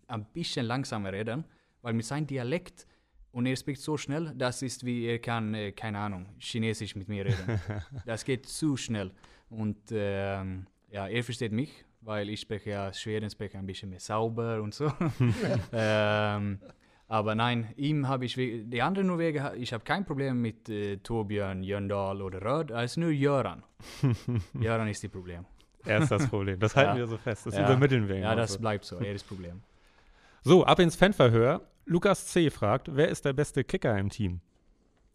ein bisschen langsamer reden, weil mit seinem Dialekt, und er spricht so schnell, das ist wie, er kann, äh, keine Ahnung, Chinesisch mit mir reden. das geht zu schnell. Und ähm, ja, er versteht mich weil ich spreche ja Schweden spreche ein bisschen mehr sauber und so. ähm, aber nein, ihm habe ich, die anderen Norweger, ich habe kein Problem mit äh, Torbjörn, Jöndal oder Röd, als nur Göran. Göran ist das Problem. Er ist das Problem. Das halten Ja. wir so fest. Das Ja. übermitteln wir ihm. Ja, das so. bleibt so, er ist das Problem. so, ab ins Fanverhör. Lukas C. fragt, wer ist der beste Kicker im Team?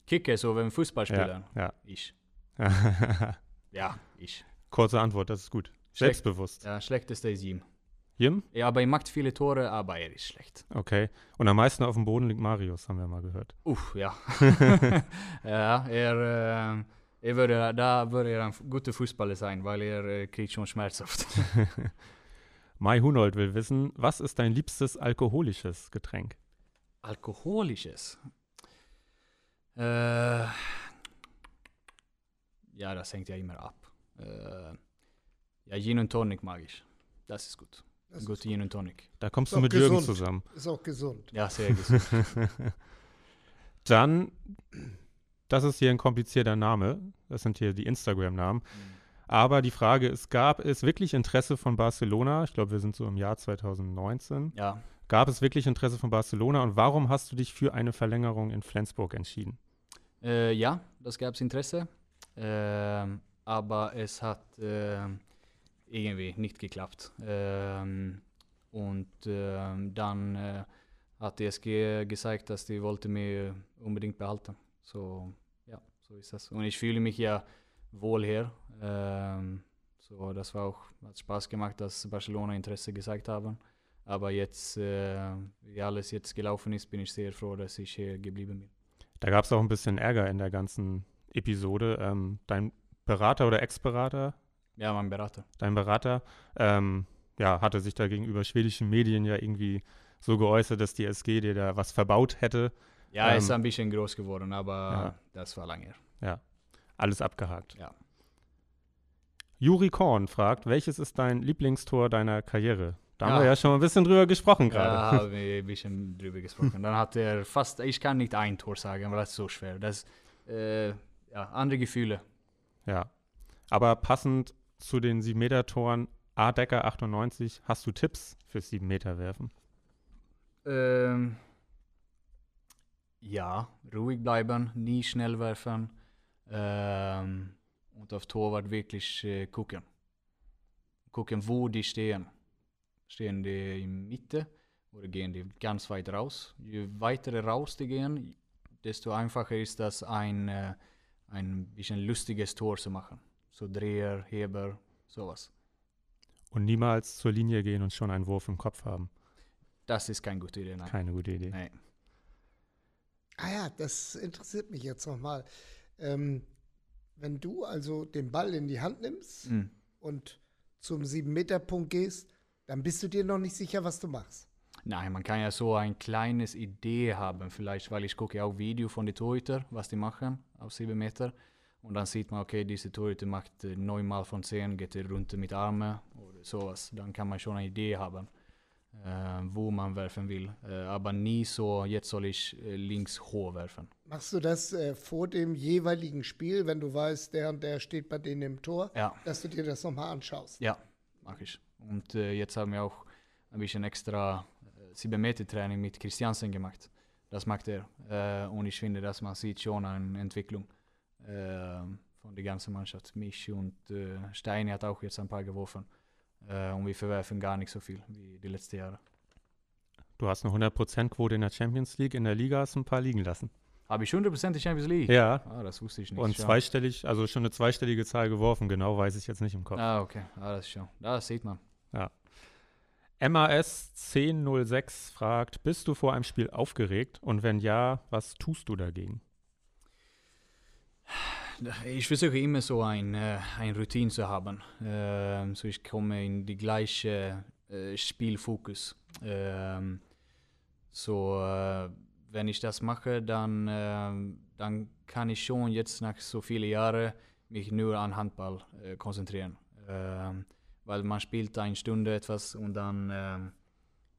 Kicker, so wenn Fußballspieler. Ja. Ich. ja. Ja, ich. Kurze Antwort, das ist gut. Schlecht. Selbstbewusst. Ja, schlechteste ist ihm. Jim? Ja, aber er macht viele Tore, aber er ist schlecht. Okay. Und am meisten auf dem Boden liegt Marius, haben wir mal gehört. Uff, ja. ja, er, äh, er würde, da würde er ein guter Fußballer sein, weil er äh, kriegt schon schmerzhaft. Mai Hunold will wissen, was ist dein liebstes alkoholisches Getränk? Alkoholisches. Äh, ja, das hängt ja immer ab. Äh, ja, Gin und Tonic mag ich. Das ist gut. Das Gut ist, Gin und Tonic. Da kommst Ist du mit Jürgen gesund. zusammen. ist auch gesund. Ja, sehr gesund. Dann, das ist hier ein komplizierter Name. Das sind hier die Instagram-Namen. Aber die Frage ist, gab es wirklich Interesse von Barcelona? Ich glaube, wir sind so im Jahr 2019. ja, Gab es wirklich Interesse von Barcelona und warum hast du dich für eine Verlängerung in Flensburg entschieden? Äh, ja, das gab es Interesse. Ähm, aber es hat ähm, irgendwie nicht geklappt. Ähm, und ähm, dann äh, hat die SG gesagt, dass die wollte mich unbedingt behalten. So, ja, so ist das. Und ich fühle mich ja wohl hier. Ähm, so, das war auch, hat Spaß gemacht, dass Barcelona Interesse gezeigt haben. Aber jetzt, äh, wie alles jetzt gelaufen ist, bin ich sehr froh, dass ich hier geblieben bin. Da gab es auch ein bisschen Ärger in der ganzen Episode. Ähm, dein Berater oder Ex-Berater, Ja, mein Berater. dein Berater, ähm, ja, hatte sich da gegenüber schwedischen Medien ja irgendwie so geäußert, dass die SG dir da was verbaut hätte. Ja, er ist Ähm, ein bisschen groß geworden, aber ja. das war lange her. Alles abgehakt. Ja. Juri Korn fragt, welches ist dein Lieblingstor deiner Karriere? Da haben Ja. wir ja schon ein bisschen drüber gesprochen Da gerade. haben wir ein bisschen drüber gesprochen. Dann hat er fast, ich kann nicht ein Tor sagen, weil das ist so schwer. Das, äh, ja, andere Gefühle. Ja. Aber passend zu den 7-Meter-Toren A. Decker 98, hast du Tipps fürs 7-Meter-Werfen? Ähm, ja, ruhig bleiben, nie schnell werfen ähm, und auf Torwart wirklich äh, gucken. Gucken, wo die stehen. Stehen die in Mitte oder gehen die ganz weit raus? Je weiter raus die gehen, desto einfacher ist das, ein, äh, ein bisschen lustiges Tor zu machen. So Dreher, Heber, sowas. Und niemals zur Linie gehen und schon einen Wurf im Kopf haben. Das ist keine gute Idee, nein. Keine gute Idee. nein. Ah ja, das interessiert mich jetzt nochmal. Ähm, wenn du also den Ball in die Hand nimmst Mm. und zum 7-Meter-Punkt gehst, dann bist du dir noch nicht sicher, was du machst. Nein, man kann ja so ein kleines Idee haben, vielleicht, weil ich gucke auch Video von den Torhüter, was die machen auf 7 Meter. Und dann sieht man, okay, diese Torhüter macht äh, neunmal von zehn, geht er runter mit Armen oder sowas. Dann kann man schon eine Idee haben, äh, wo man werfen will. Äh, aber nie so, jetzt soll ich links hoch werfen. Machst du das äh, vor dem jeweiligen Spiel, wenn du weißt, der und der steht bei denen im Tor, Ja, dass du dir das nochmal anschaust? ja, mache ich. Und äh, jetzt haben wir auch ein bisschen extra äh, 7 Meter Training mit Christiansen gemacht. Das macht er. Äh, und ich finde, dass man sieht schon eine Entwicklung äh, von der ganzen Mannschaft. Mich und äh, Steini hat auch jetzt ein paar geworfen. Und wir verwerfen gar nicht so viel wie die letzten Jahre. Du hast eine 100%-Quote in der Champions League, in der Liga hast du ein paar liegen lassen. Habe ich 100% die Champions League? Ja. Ah, das wusste ich nicht. Und ja. zweistellig, also schon eine zweistellige Zahl geworfen, genau weiß ich jetzt nicht im Kopf. Ah, okay. Ah, das ist schon. Das sieht man. MAS 1006 fragt, bist du vor einem Spiel aufgeregt? Und wenn ja, was tust du dagegen? Ich versuche immer so ein, äh, ein Routine zu haben. Ähm, so ich komme in die gleiche äh, Spielfokus. Ähm, so, äh, wenn ich das mache, dann, ähm, dann kann ich schon jetzt nach so vielen Jahren mich nur an Handball äh, konzentrieren. Ähm, weil man spielt eine Stunde etwas und dann, ähm,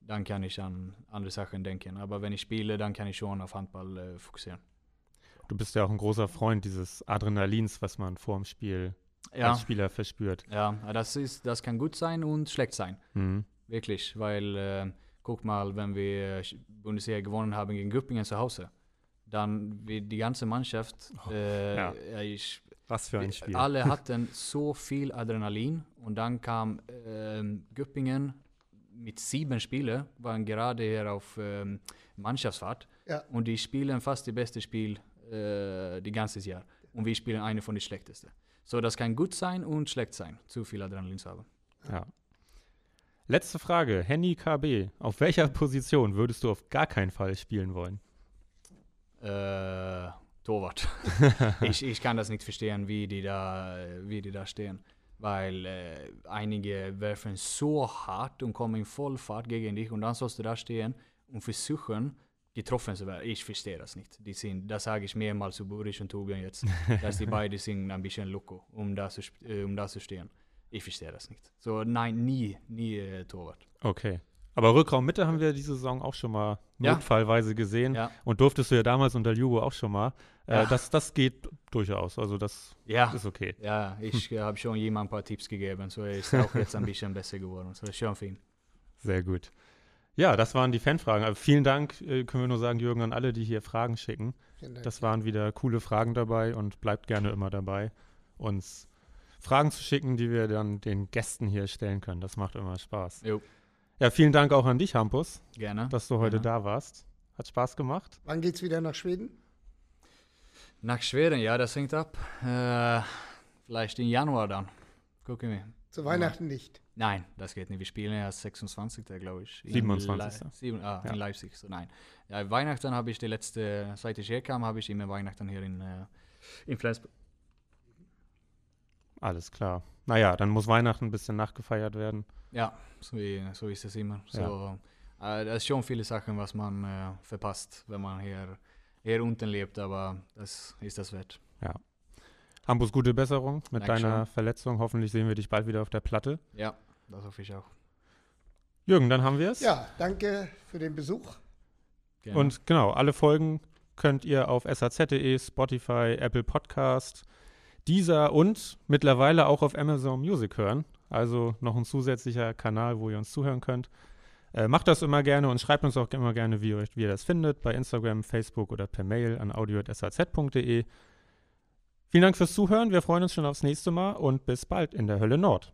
dann kann ich an andere Sachen denken. Aber wenn ich spiele, dann kann ich schon auf Handball äh, fokussieren. Du bist ja auch ein großer Freund dieses Adrenalins, was man vor dem Spiel Ja, als Spieler verspürt. ja, das, ist, das kann gut sein und schlecht sein. Mhm. Wirklich, weil äh, guck mal, wenn wir äh, Bundesliga gewonnen haben gegen Göppingen zu Hause, dann wird die ganze Mannschaft, äh, ja. ich, Was für ein Spiel. alle hatten so viel Adrenalin und dann kam ähm, Göppingen mit sieben Spielern, waren gerade hier auf ähm, Mannschaftsfahrt Ja. und die spielen fast das beste Spiel äh, die ganze Jahr und wir spielen eine von den schlechtesten. So, das kann gut sein und schlecht sein, zu viel Adrenalin zu haben. Ja. Letzte Frage. Henny KB. Auf welcher Position würdest du auf gar keinen Fall spielen wollen? Äh, Torwart. ich, ich kann das nicht verstehen, wie die da, wie die da stehen. Weil äh, einige werfen so hart und kommen in Vollfahrt gegen dich und dann sollst du da stehen und versuchen, getroffen zu werden. Ich verstehe das nicht. Die sind, das sage ich mehrmals zu Boris und Tobian jetzt, dass die beide sind ein bisschen loco, um da zu, äh, um da zu stehen. Ich verstehe das nicht. So, nein, nie, nie äh, Torwart. Okay. Aber Rückraummitte haben wir diese Saison auch schon mal Ja. notfallweise gesehen. Ja. Und durftest du ja damals unter Jugo auch schon mal. Äh, Ja. das, das geht durchaus. Also das Ja, ist okay. ja ich äh, habe schon jemand ein paar Tipps gegeben, so er ist auch jetzt ein bisschen besser geworden. So, ist schon für ihn. Sehr gut. Ja, das waren die Fanfragen. Also vielen Dank, äh, können wir nur sagen, Jürgen, an alle, die hier Fragen schicken. Dank. Das waren wieder coole Fragen dabei und bleibt gerne immer dabei, uns Fragen zu schicken, die wir dann den Gästen hier stellen können. Das macht immer Spaß. Jo. Ja, vielen Dank auch an dich, Hampus, Gerne. dass du heute Gerne. da warst. Hat Spaß gemacht. Wann geht's wieder nach Schweden? Nach Schweden, ja, das hängt ab. Äh, vielleicht im Januar dann. Gucken wir. Zu Weihnachten nicht. Nein, das geht nicht. Wir spielen ja 26. glaube ich. In 27.. Le- Sieben, ah, Ja. in Leipzig. So, nein. Ja, Weihnachten habe ich die letzte, seit ich herkam, habe ich immer Weihnachten hier in, äh, in Flensburg. Alles klar. Naja, dann muss Weihnachten ein bisschen nachgefeiert werden. Ja, so, wie- so ist es immer. So, äh, das ist schon viele Sachen, was man äh, verpasst, wenn man hier, hier unten lebt, aber das ist das wert. Hampus, gute Besserung mit Dankeschön. deiner Verletzung. Hoffentlich sehen wir dich bald wieder auf der Platte. Ja, das hoffe ich auch. Jürgen, dann haben wir es. Ja, danke für den Besuch. Gerne. Und genau, alle Folgen könnt ihr auf saz.de, Spotify, Apple Podcast, dieser und mittlerweile auch auf Amazon Music hören. Also noch ein zusätzlicher Kanal, wo ihr uns zuhören könnt. Äh, macht das immer gerne und schreibt uns auch immer gerne, wie, euch, wie ihr das findet, bei Instagram, Facebook oder per Mail an audio.saz.de. Vielen Dank fürs Zuhören. Wir freuen uns schon aufs nächste Mal und bis bald in der Hölle Nord.